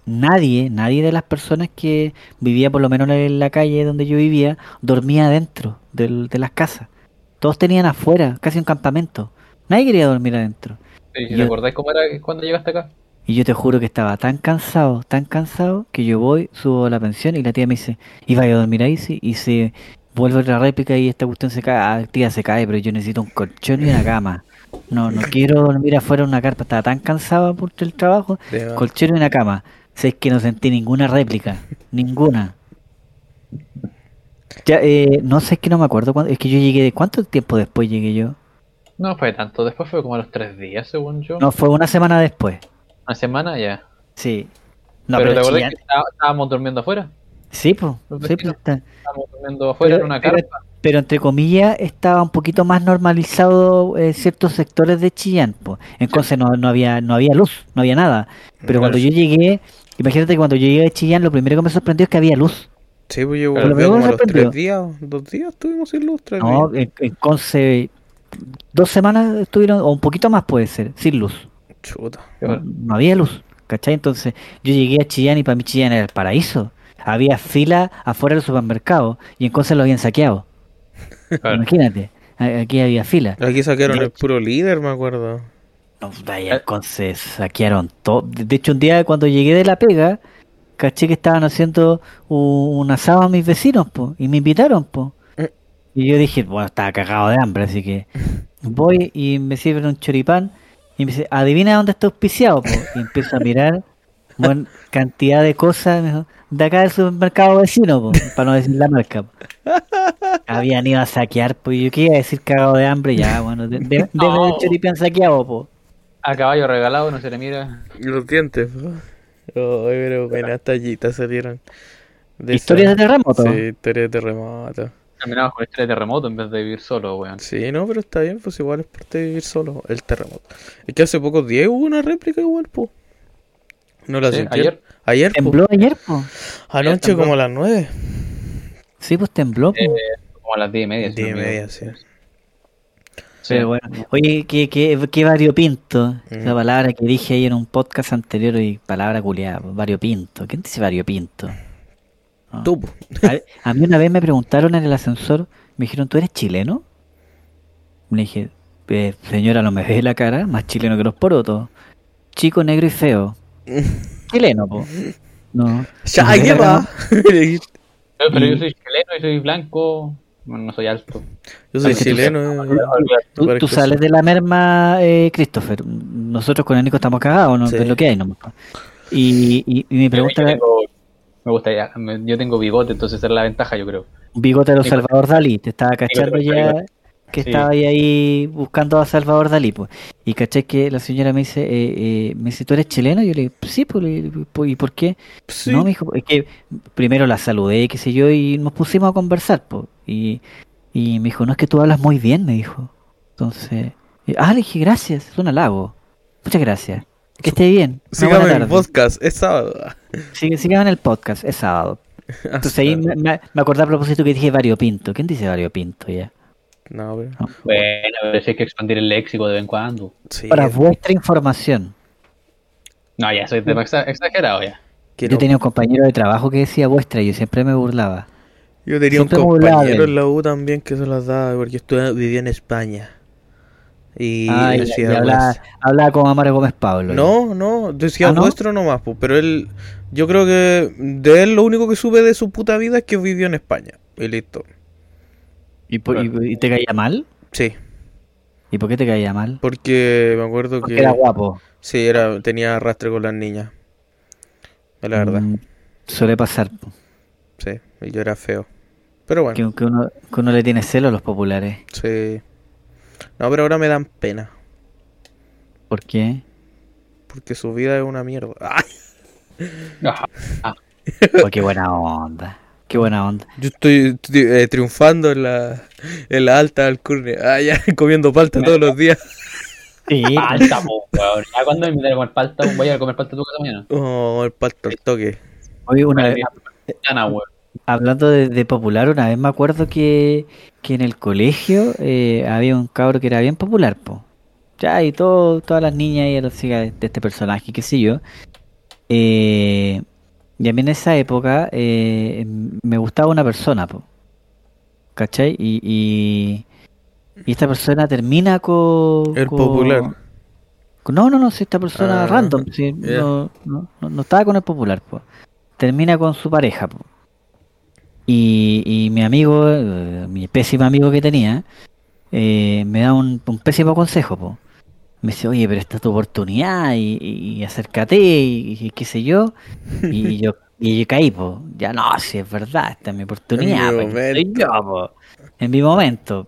Speaker 1: nadie, nadie de las personas que vivía por lo menos en la calle donde yo vivía, dormía dentro del- de las casas. Todos tenían afuera, casi un campamento. Nadie quería dormir adentro.
Speaker 3: ¿te
Speaker 1: Yo-
Speaker 3: acordáis cómo era cuando llegaste acá?
Speaker 1: Y yo te juro que estaba tan cansado, tan cansado, que yo voy, subo a la pensión y la tía me dice, ¿y vaya a dormir ahí? Sí, y se vuelve otra réplica y esta cuestión se cae, ah, tía se cae, pero yo necesito un colchón y una cama. No, no quiero dormir afuera en una carpa. Estaba tan cansado por el trabajo. Colchero y una cama. Sé que no sentí ninguna réplica. Ninguna. Ya, eh, no sé, es que no me acuerdo. cuándo- es que yo llegué. ¿Cuánto tiempo después llegué yo?
Speaker 3: No fue tanto, después fue como a los tres días, según yo.
Speaker 1: No, fue una semana después.
Speaker 3: Una semana ya.
Speaker 1: Sí. No,
Speaker 3: pero
Speaker 1: pero,
Speaker 3: te acuerdas que está- estábamos durmiendo afuera.
Speaker 1: Sí, pues. Sí, pues, está-
Speaker 3: Estábamos durmiendo afuera
Speaker 1: Pero-
Speaker 3: en una carpa.
Speaker 1: pero entre comillas estaba un poquito más normalizado eh, ciertos sectores de Chillán. pues. Entonces no, no había no había luz, no había nada. Pero cuando yo llegué, imagínate que cuando yo llegué a Chillán, lo primero que me sorprendió es que había luz.
Speaker 2: Sí, pues yo
Speaker 1: luego
Speaker 2: como a
Speaker 1: me
Speaker 2: los tres
Speaker 1: sorprendió.
Speaker 2: días, dos días estuvimos sin luz, tres
Speaker 1: No,
Speaker 2: días.
Speaker 1: en, en Conce, dos semanas estuvieron, o un poquito más puede ser, sin luz.
Speaker 2: Chuta.
Speaker 1: No, no había luz, ¿cachai? Entonces yo llegué a Chillán y para mí Chillán era el paraíso. Había fila afuera del supermercado y en Conce lo habían saqueado. Imagínate, aquí había fila.
Speaker 2: Aquí
Speaker 1: De
Speaker 2: el puro líder, me acuerdo.
Speaker 1: No, vaya, entonces saquearon todo. De de hecho, un día cuando llegué de la pega, caché que estaban haciendo un, asado a mis vecinos, po, y me invitaron, po.
Speaker 2: Eh.
Speaker 1: Y yo dije, bueno, estaba cagado de hambre, así que voy y me sirven un choripán y me dice, adivina dónde está auspiciado, po. Y empiezo a mirar, bueno, cantidad de cosas de acá del supermercado vecino, po, para no decir la marca. po. Habían ido a saquear, pues yo qué iba a decir cagado de hambre, ya, bueno, de, de, el choripán saqueado, po.
Speaker 3: A caballo regalado, no se le mira.
Speaker 2: Los dientes. po. Oh, pero buenas tallitas salieron. De
Speaker 1: Historias
Speaker 2: esa-
Speaker 1: de terremoto.
Speaker 2: Sí, historias de terremoto.
Speaker 3: Terminamos con este terremoto en vez de vivir solo, weón.
Speaker 2: Sí, no, pero está bien, pues igual es parte de vivir solo, el terremoto. Es que hace pocos días hubo una réplica igual, pues. ¿No la
Speaker 3: Sí,
Speaker 2: sintieron?
Speaker 3: ayer.
Speaker 2: Ayer, po.
Speaker 1: ¿Tembló ayer, po?
Speaker 2: Anoche
Speaker 3: tembló.
Speaker 2: como a las nueve.
Speaker 1: Sí, pues tembló, po.
Speaker 3: Eh, como a las diez y media. si
Speaker 2: Diez y
Speaker 3: no me
Speaker 2: media,
Speaker 3: equivoco.
Speaker 2: Sí.
Speaker 1: Pero bueno, oye, qué, qué, qué variopinto.
Speaker 2: Mm.
Speaker 1: Esa palabra que dije ahí en un podcast anterior y palabra culiada, variopinto. ¿Quién dice variopinto? No.
Speaker 2: Tú, po.
Speaker 1: A, a mí una vez me preguntaron en el ascensor, me dijeron, ¿tú eres chileno? Le dije, "Eh, señora, no me ve la cara, más chileno que los porotos. Chico, negro y feo. chileno, po. No.
Speaker 2: Ya, ¿qué va?
Speaker 3: Pero, pero yo soy chileno y soy blanco. Bueno, no soy alto.
Speaker 2: Yo soy
Speaker 1: tú
Speaker 2: chileno. eh.
Speaker 1: Tú, sales de la merma, eh, Christopher. Nosotros con el Nico estamos cagados, ¿no?
Speaker 2: Sí.
Speaker 1: Es lo que hay, ¿no? Y, y, y mi pregunta
Speaker 3: yo tengo, me gustaría, me- yo tengo bigote, entonces esa es la ventaja, yo creo.
Speaker 1: bigote de los Salvador Dalí, te estaba cachando ya que
Speaker 3: Sí.
Speaker 1: estaba ahí, ahí buscando a Salvador Dalí, pues. Y caché que la señora me dice, eh, eh, me dice, ¿tú eres chileno? Y yo le digo, sí, pues, "¿Pues, ¿y por qué?
Speaker 2: Sí.
Speaker 1: No, me dijo, es que primero la saludé, qué sé yo, y nos pusimos a conversar, pues. Y, y me dijo, no, es que tú hablas muy bien, me dijo. Entonces, y- ah, le dije, gracias, es un halago. Muchas gracias. Que esté bien.
Speaker 2: Sígame en el podcast, es sábado.
Speaker 1: Síganme en el podcast, es sábado. Entonces ahí me, me, me acordé a propósito que dije variopinto. ¿Quién dice variopinto ya?
Speaker 2: No, pero.
Speaker 3: Bueno, pero sí hay que expandir el léxico de vez en cuando.
Speaker 2: Sí.
Speaker 1: Para vuestra información,
Speaker 3: No, ya, soy demasiado exagerado ya.
Speaker 1: yo tenía un compañero de trabajo que decía vuestra y yo siempre me burlaba.
Speaker 2: Yo tenía un
Speaker 1: siempre
Speaker 2: compañero en la U también que se las daba porque estuve, vivía en España. Y
Speaker 1: Ah, y-
Speaker 2: decía
Speaker 1: y hablaba, con Amaro Gómez Pablo.
Speaker 2: No, no, decía
Speaker 1: ¿Ah, no?
Speaker 2: vuestro nomás, pues, pero él, yo creo que de él lo único que supe de su puta vida es que vivió en España. Y listo.
Speaker 1: ¿Y, por- y- y te caía mal?
Speaker 2: Sí,
Speaker 1: ¿Y por qué te caía mal?
Speaker 2: porque me acuerdo
Speaker 1: Porque
Speaker 2: que
Speaker 1: era guapo.
Speaker 2: sí, era, tenía arrastre con las niñas. Es la verdad,
Speaker 1: Mm, suele pasar.
Speaker 2: sí, y yo era feo. Pero bueno,
Speaker 1: Que, que uno, que uno le tiene celo a los populares.
Speaker 2: sí. No, pero ahora me dan pena,
Speaker 1: ¿Por qué?
Speaker 2: porque su vida es una mierda. ¡Ay!
Speaker 3: Ajá.
Speaker 1: Oh, qué buena onda. Qué buena onda.
Speaker 2: Yo estoy eh, triunfando en la, en la alta alcurnia. Ah, ya, comiendo palta todos los días.
Speaker 1: Sí,
Speaker 3: Palta, po, weón. Ya cuando me comer palta, voy a comer palta tu casa mañana.
Speaker 2: Oh, el palta al toque.
Speaker 1: Oye, una vez, hablando de, de popular, una vez me acuerdo que, que en el colegio eh, había un cabro que era bien popular, po. Ya, y todo, todas las niñas y las chicas de, de este personaje, qué sé yo. Eh, y a mí en esa época eh, me gustaba una persona, po. ¿Cachai? Y, y, y esta persona termina con...
Speaker 2: El
Speaker 1: con-
Speaker 2: popular.
Speaker 1: con- No, no, no, si esta persona
Speaker 2: Ah,
Speaker 1: random, si no, no, no, no estaba con el popular, po. termina con su pareja. po. Y, y mi amigo, eh, mi pésimo amigo que tenía, eh, me da un, un pésimo consejo, po. Me dice, oye, pero esta es tu oportunidad y, y- acércate y, y qué sé yo. Y yo, y yo caí, po. Ya no, si es verdad, esta es mi oportunidad.
Speaker 2: mi
Speaker 1: po, aquí estoy
Speaker 2: momento.
Speaker 1: yo, po. En mi momento.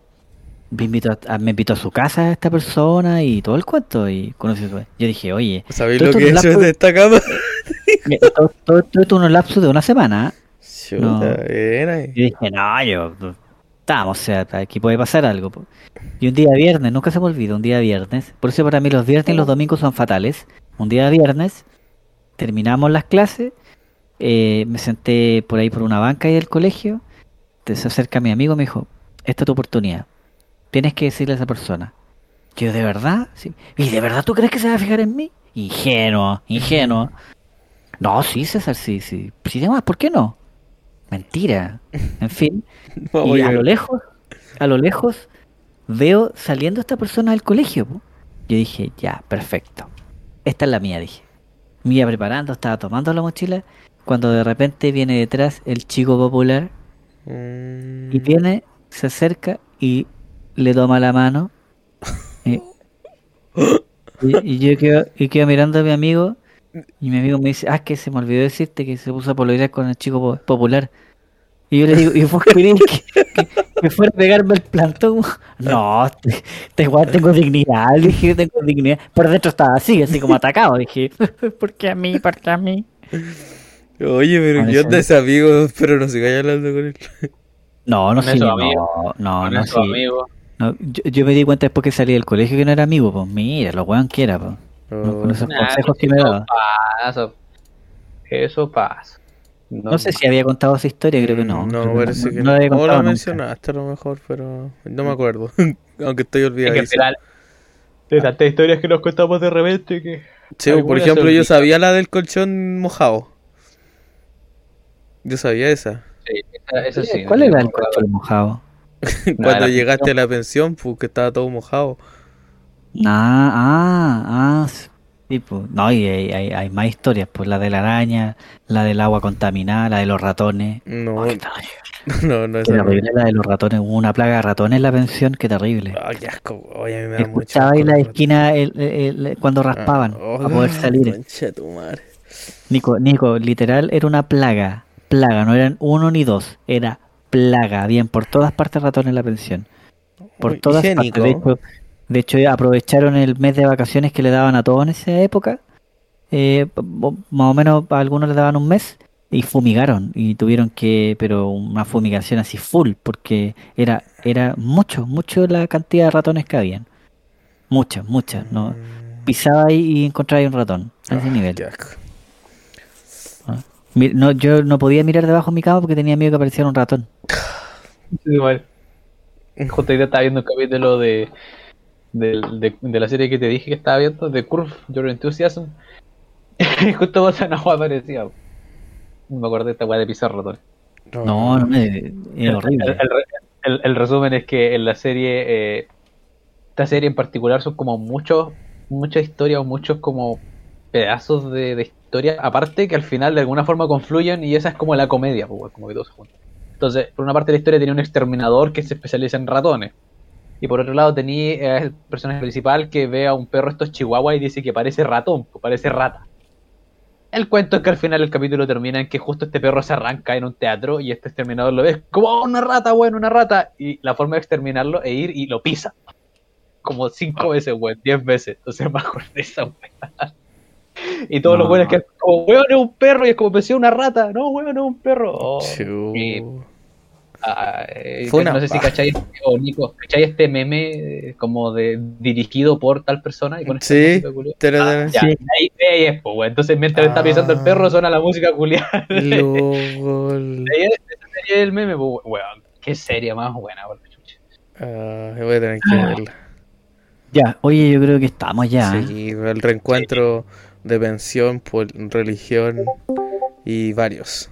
Speaker 1: Me invitó, a, me invitó a su casa esta persona y todo el cuento. Y conocí Yo dije, oye,
Speaker 2: ¿Sabéis lo que
Speaker 1: lapso-
Speaker 2: de esta cama?
Speaker 1: todo, todo, todo esto en un lapso de una semana.
Speaker 2: Chuta,
Speaker 1: No.
Speaker 2: bien ahí.
Speaker 1: Yo dije, no, yo, estamos, o sea, aquí puede pasar algo. Y un día viernes, nunca se me olvida, un día viernes. Por eso para mí los viernes y los domingos son fatales. Un día viernes, terminamos las clases, eh, me senté por ahí por una banca ahí del colegio, se acerca mi amigo y me dijo, esta es tu oportunidad, tienes que decirle a esa persona. Yo, ¿de verdad? Sí. ¿Y de verdad tú crees que se va a fijar en mí? Ingenuo, ingenuo. No, sí, César, sí, sí. Sí, demás, ¿por qué no? Mentira. En fin. Y
Speaker 2: a
Speaker 1: a lo lejos, a lo lejos, veo saliendo esta persona del colegio. po. Yo dije, ya, perfecto. Esta es la mía, dije. Me iba preparando, estaba tomando la mochila, cuando de repente viene detrás el chico popular
Speaker 2: Mm,
Speaker 1: y viene, se acerca y le toma la mano. Y, y- y yo quedo, y quedo mirando a mi amigo y mi amigo me dice, ah, que se me olvidó decirte que se puso a pololear con el chico po- popular. Y yo le digo, ¿y vos querés que, que, que fuera a pegarme el plantón? No, te, te igual tengo dignidad, dije, tengo dignidad. Por dentro estaba así, así como atacado. Dije, ¿por qué a mí? ¿Por qué a mí?
Speaker 2: Oye, pero yo de ese amigo, pero no sigáis hablando con él.
Speaker 1: No, no sé,
Speaker 3: esos
Speaker 1: no, no,
Speaker 3: con
Speaker 1: no,
Speaker 3: esos
Speaker 1: sí. No, yo, yo me di cuenta después que salí del colegio que no era amigo, pues mira, lo weón que era, pues.
Speaker 2: Oh,
Speaker 1: con esos
Speaker 3: Nah,
Speaker 1: consejos que
Speaker 3: eso
Speaker 1: me daba.
Speaker 3: pasa. Eso pasa.
Speaker 1: No sé si había contado esa historia, creo que no.
Speaker 2: No,
Speaker 1: Creo que
Speaker 2: parece que
Speaker 1: no
Speaker 2: no.
Speaker 1: la había
Speaker 2: O
Speaker 1: contado
Speaker 2: la
Speaker 1: nunca.
Speaker 2: mencionaste a lo mejor, pero no me acuerdo. Aunque estoy
Speaker 3: Es que
Speaker 2: olvidado.
Speaker 3: al final, de tantas historias que nos contamos de repente que.
Speaker 2: Sí, por
Speaker 3: algunas
Speaker 2: ejemplo, yo sabía la del colchón mojado. Yo sabía esa.
Speaker 3: Sí, esa, esa sí.
Speaker 1: ¿Cuál
Speaker 3: no
Speaker 1: era el control mojado?
Speaker 2: Cuando
Speaker 3: la
Speaker 2: llegaste a la pensión, pues que estaba todo mojado.
Speaker 1: Ah, ah, ah, sí, pues. No, y hay, hay, hay más historias, pues la de la araña, la del agua contaminada, la de los ratones.
Speaker 2: No,
Speaker 1: Oh,
Speaker 2: no, no,
Speaker 1: Qué
Speaker 2: no.
Speaker 1: terrible la de los ratones. Hubo una plaga de ratones en la pensión, qué terrible.
Speaker 2: Ay, qué asco. Oye, a mí me da mucho
Speaker 1: Escuchaba ahí
Speaker 2: asco
Speaker 1: la esquina el- el- el- cuando raspaban
Speaker 2: Ah,
Speaker 1: para poder
Speaker 2: oh,
Speaker 1: salir.
Speaker 2: concha tu madre.
Speaker 1: Nico, Nico, literal era una plaga. Plaga, no eran uno ni dos, era plaga. Habían por todas partes ratones en la pensión. Por
Speaker 2: Uy,
Speaker 1: todas
Speaker 2: higiénico.
Speaker 1: partes. De hecho, de hecho, aprovecharon el mes de vacaciones que le daban a todos en esa época. Eh, más o menos a algunos les daban un mes y fumigaron. Y tuvieron que, pero una fumigación así full, porque era, era mucho, mucho la cantidad de ratones que habían. Muchas, muchas. ¿no? Pisaba ahí y encontraba ahí un ratón. A ese
Speaker 2: Ah,
Speaker 1: nivel. Mi- No, yo no podía mirar debajo de mi cama porque tenía miedo que apareciera un ratón.
Speaker 3: Sí, igual. Día estaba viendo un capítulo de, de, de la serie que te dije que estaba viendo, de Curve Your Enthusiasm. Justo una agua parecida. Me acordé de esta weá de pisar ratones.
Speaker 1: No, no me. Es
Speaker 3: El,
Speaker 1: horrible.
Speaker 3: el- el- el resumen es que en la serie, eh, esta serie en particular son como muchos, muchas historias o muchos como pedazos de, de historia, aparte que al final de alguna forma confluyen y esa es como la comedia, pues, como que todo se junta. Entonces, por una parte la historia tenía un exterminador que se especializa en ratones. Y por otro lado tenía eh, el personaje principal que ve a un perro estos chihuahua y dice que parece ratón, que parece rata. El cuento es que al final el capítulo termina en que justo este perro se arranca en un teatro y este exterminador lo ve como "Oh, una rata, bueno, una rata. Y la forma de exterminarlo es ir y lo pisa. Como cinco veces, weón, diez veces. Entonces acordé de esa weá. Y todos los
Speaker 1: No.
Speaker 3: buenos que como, weón, es un perro y es como pensé una rata. No, weón, es un perro. Oh, ah, eh, no sé si cacháis, o Nico, ¿cacháis este meme eh, como de dirigido por tal persona? Y con esta
Speaker 2: Sí,
Speaker 3: culiao?
Speaker 2: Tere,
Speaker 3: Ah, ya,
Speaker 1: Sí.
Speaker 3: ahí, ahí es, pues, weón. Entonces, mientras está pisando el
Speaker 2: Ah.
Speaker 3: perro, suena la música culiada.
Speaker 2: Luego el-
Speaker 3: Ahí es- del meme, pues, weón. Qué serie más buena, por la chucha.
Speaker 2: Ah, voy a tener que verla.
Speaker 1: Ya, oye, yo creo que estamos ya. ¿eh?
Speaker 2: Sí, el reencuentro de pensión, por religión y varios.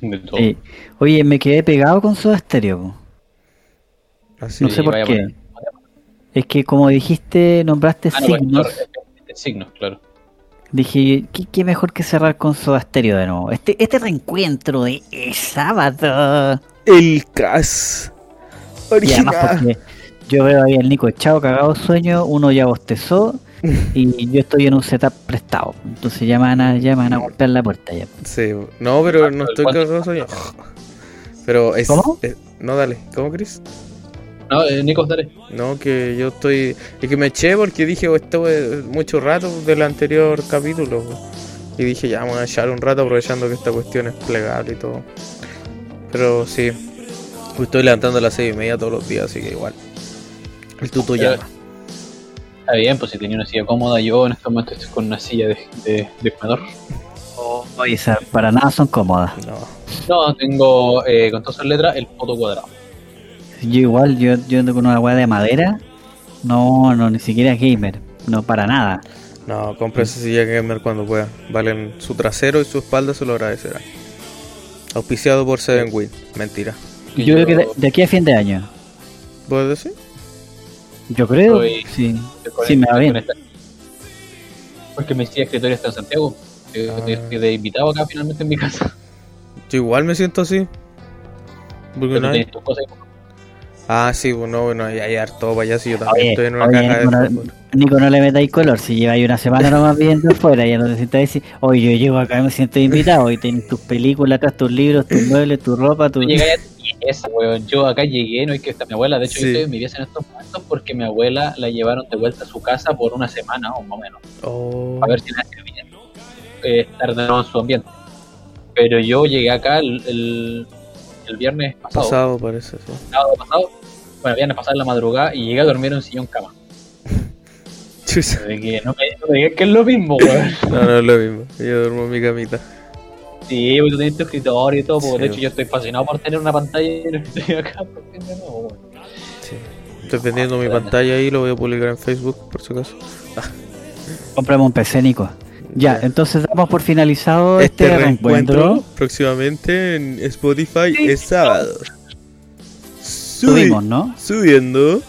Speaker 3: De todo.
Speaker 1: Sí. Oye, me quedé pegado con Soda Stereo.
Speaker 2: Así.
Speaker 1: No sé por qué.
Speaker 3: poner-
Speaker 1: Es que como dijiste, nombraste
Speaker 3: Ah, no,
Speaker 1: signos.
Speaker 3: claro, signos, claro.
Speaker 1: Dije, ¿qué, qué mejor que cerrar con Soda Stereo de nuevo? Este, este reencuentro de eh, sábado.
Speaker 2: El CAS
Speaker 1: Y además
Speaker 2: original.
Speaker 1: porque Yo veo ahí al Nico echado, cagado de sueño, uno ya bostezó y yo estoy en un setup prestado. Entonces ya me van a, ya me van a golpear la puerta ya.
Speaker 2: Sí, no, pero no estoy cagado sueño. Pero es.
Speaker 1: ¿Cómo?
Speaker 2: es- no, dale. ¿Cómo, Chris?
Speaker 3: No, eh, Nico, dale.
Speaker 2: No, que yo estoy. Es que me eché porque dije, oh, estuve mucho rato del anterior capítulo. Y dije, ya, vamos a echar un rato aprovechando que esta cuestión es plegable y todo. Pero sí. Estoy levantando a las seis y media todos los días, así que igual. El tuto
Speaker 3: Pero-
Speaker 2: llama.
Speaker 3: Está bien, pues si tenía una silla cómoda, yo en este momento estoy con una silla de, de, de comedor.
Speaker 1: Oye, esas para nada son cómodas.
Speaker 2: No.
Speaker 3: No, tengo eh, con todas esas letras el foto cuadrado.
Speaker 1: Yo igual, yo, yo ando con una hueá de madera. No, no, ni siquiera gamer. No, para nada.
Speaker 2: No, compre esa silla gamer cuando pueda. Valen su trasero y su espalda se lo agradecerán. Auspiciado por Seven Win. Mentira.
Speaker 3: Que
Speaker 1: Yo creo que de, de aquí a fin de año.
Speaker 2: ¿Puedes decir?
Speaker 1: Yo creo,
Speaker 3: Estoy-
Speaker 1: sí. Sí, me va bien.
Speaker 3: Porque mi silla de escritorio está en Santiago. Estoy,
Speaker 2: Ah.
Speaker 3: estoy- de invitado acá finalmente en mi casa.
Speaker 2: Yo igual me siento así. Porque no hay-
Speaker 3: tienes tus cosas ahí.
Speaker 2: Ah, sí, bueno, bueno, hay, hay harto para allá. Si yo también
Speaker 1: Oye,
Speaker 2: estoy en una
Speaker 1: oye,
Speaker 2: caja de
Speaker 1: Nico, no,
Speaker 2: fútbol.
Speaker 1: Nico, no le metáis color. Si lleváis una semana nomás viendo afuera, ya no necesitáis decir, oye, yo llego acá y me siento invitado. Y tienes tus películas acá, tus libros, tus muebles, tu ropa, tu.
Speaker 3: Esa, weón. Yo acá llegué, no es que mi abuela. De hecho,
Speaker 2: Sí.
Speaker 3: yo estoy en mi en estos momentos porque mi abuela la llevaron de vuelta a su casa por una semana o más o menos.
Speaker 2: Oh,
Speaker 3: A ver si le hace bien eh, en su ambiente. Pero yo llegué acá el, el, el viernes pasado,
Speaker 2: pasado parece. Sí.
Speaker 3: sábado pasado, bueno, viernes pasado en la madrugada y llegué a dormir en un sillón cama.
Speaker 2: Chusa.
Speaker 3: De que no me, no me digas que es lo mismo, weón.
Speaker 2: No, no es lo mismo. Yo duermo en mi camita.
Speaker 3: Sí, porque tú tienes tu escritorio y todo, porque
Speaker 2: Sí.
Speaker 3: de hecho yo estoy fascinado por tener una pantalla y un escritorio acá, porque.
Speaker 2: Sí. Estoy vendiendo mi pantalla ahí, lo voy a publicar en Facebook, por si acaso.
Speaker 1: Compramos un PC, Nico.
Speaker 2: Ya,
Speaker 1: entonces damos por finalizado
Speaker 2: Este,
Speaker 1: este,
Speaker 2: reencuentro
Speaker 1: reencuentro.
Speaker 2: próximamente en Spotify es sábado. Subi-
Speaker 1: Subimos, ¿no?
Speaker 2: subiendo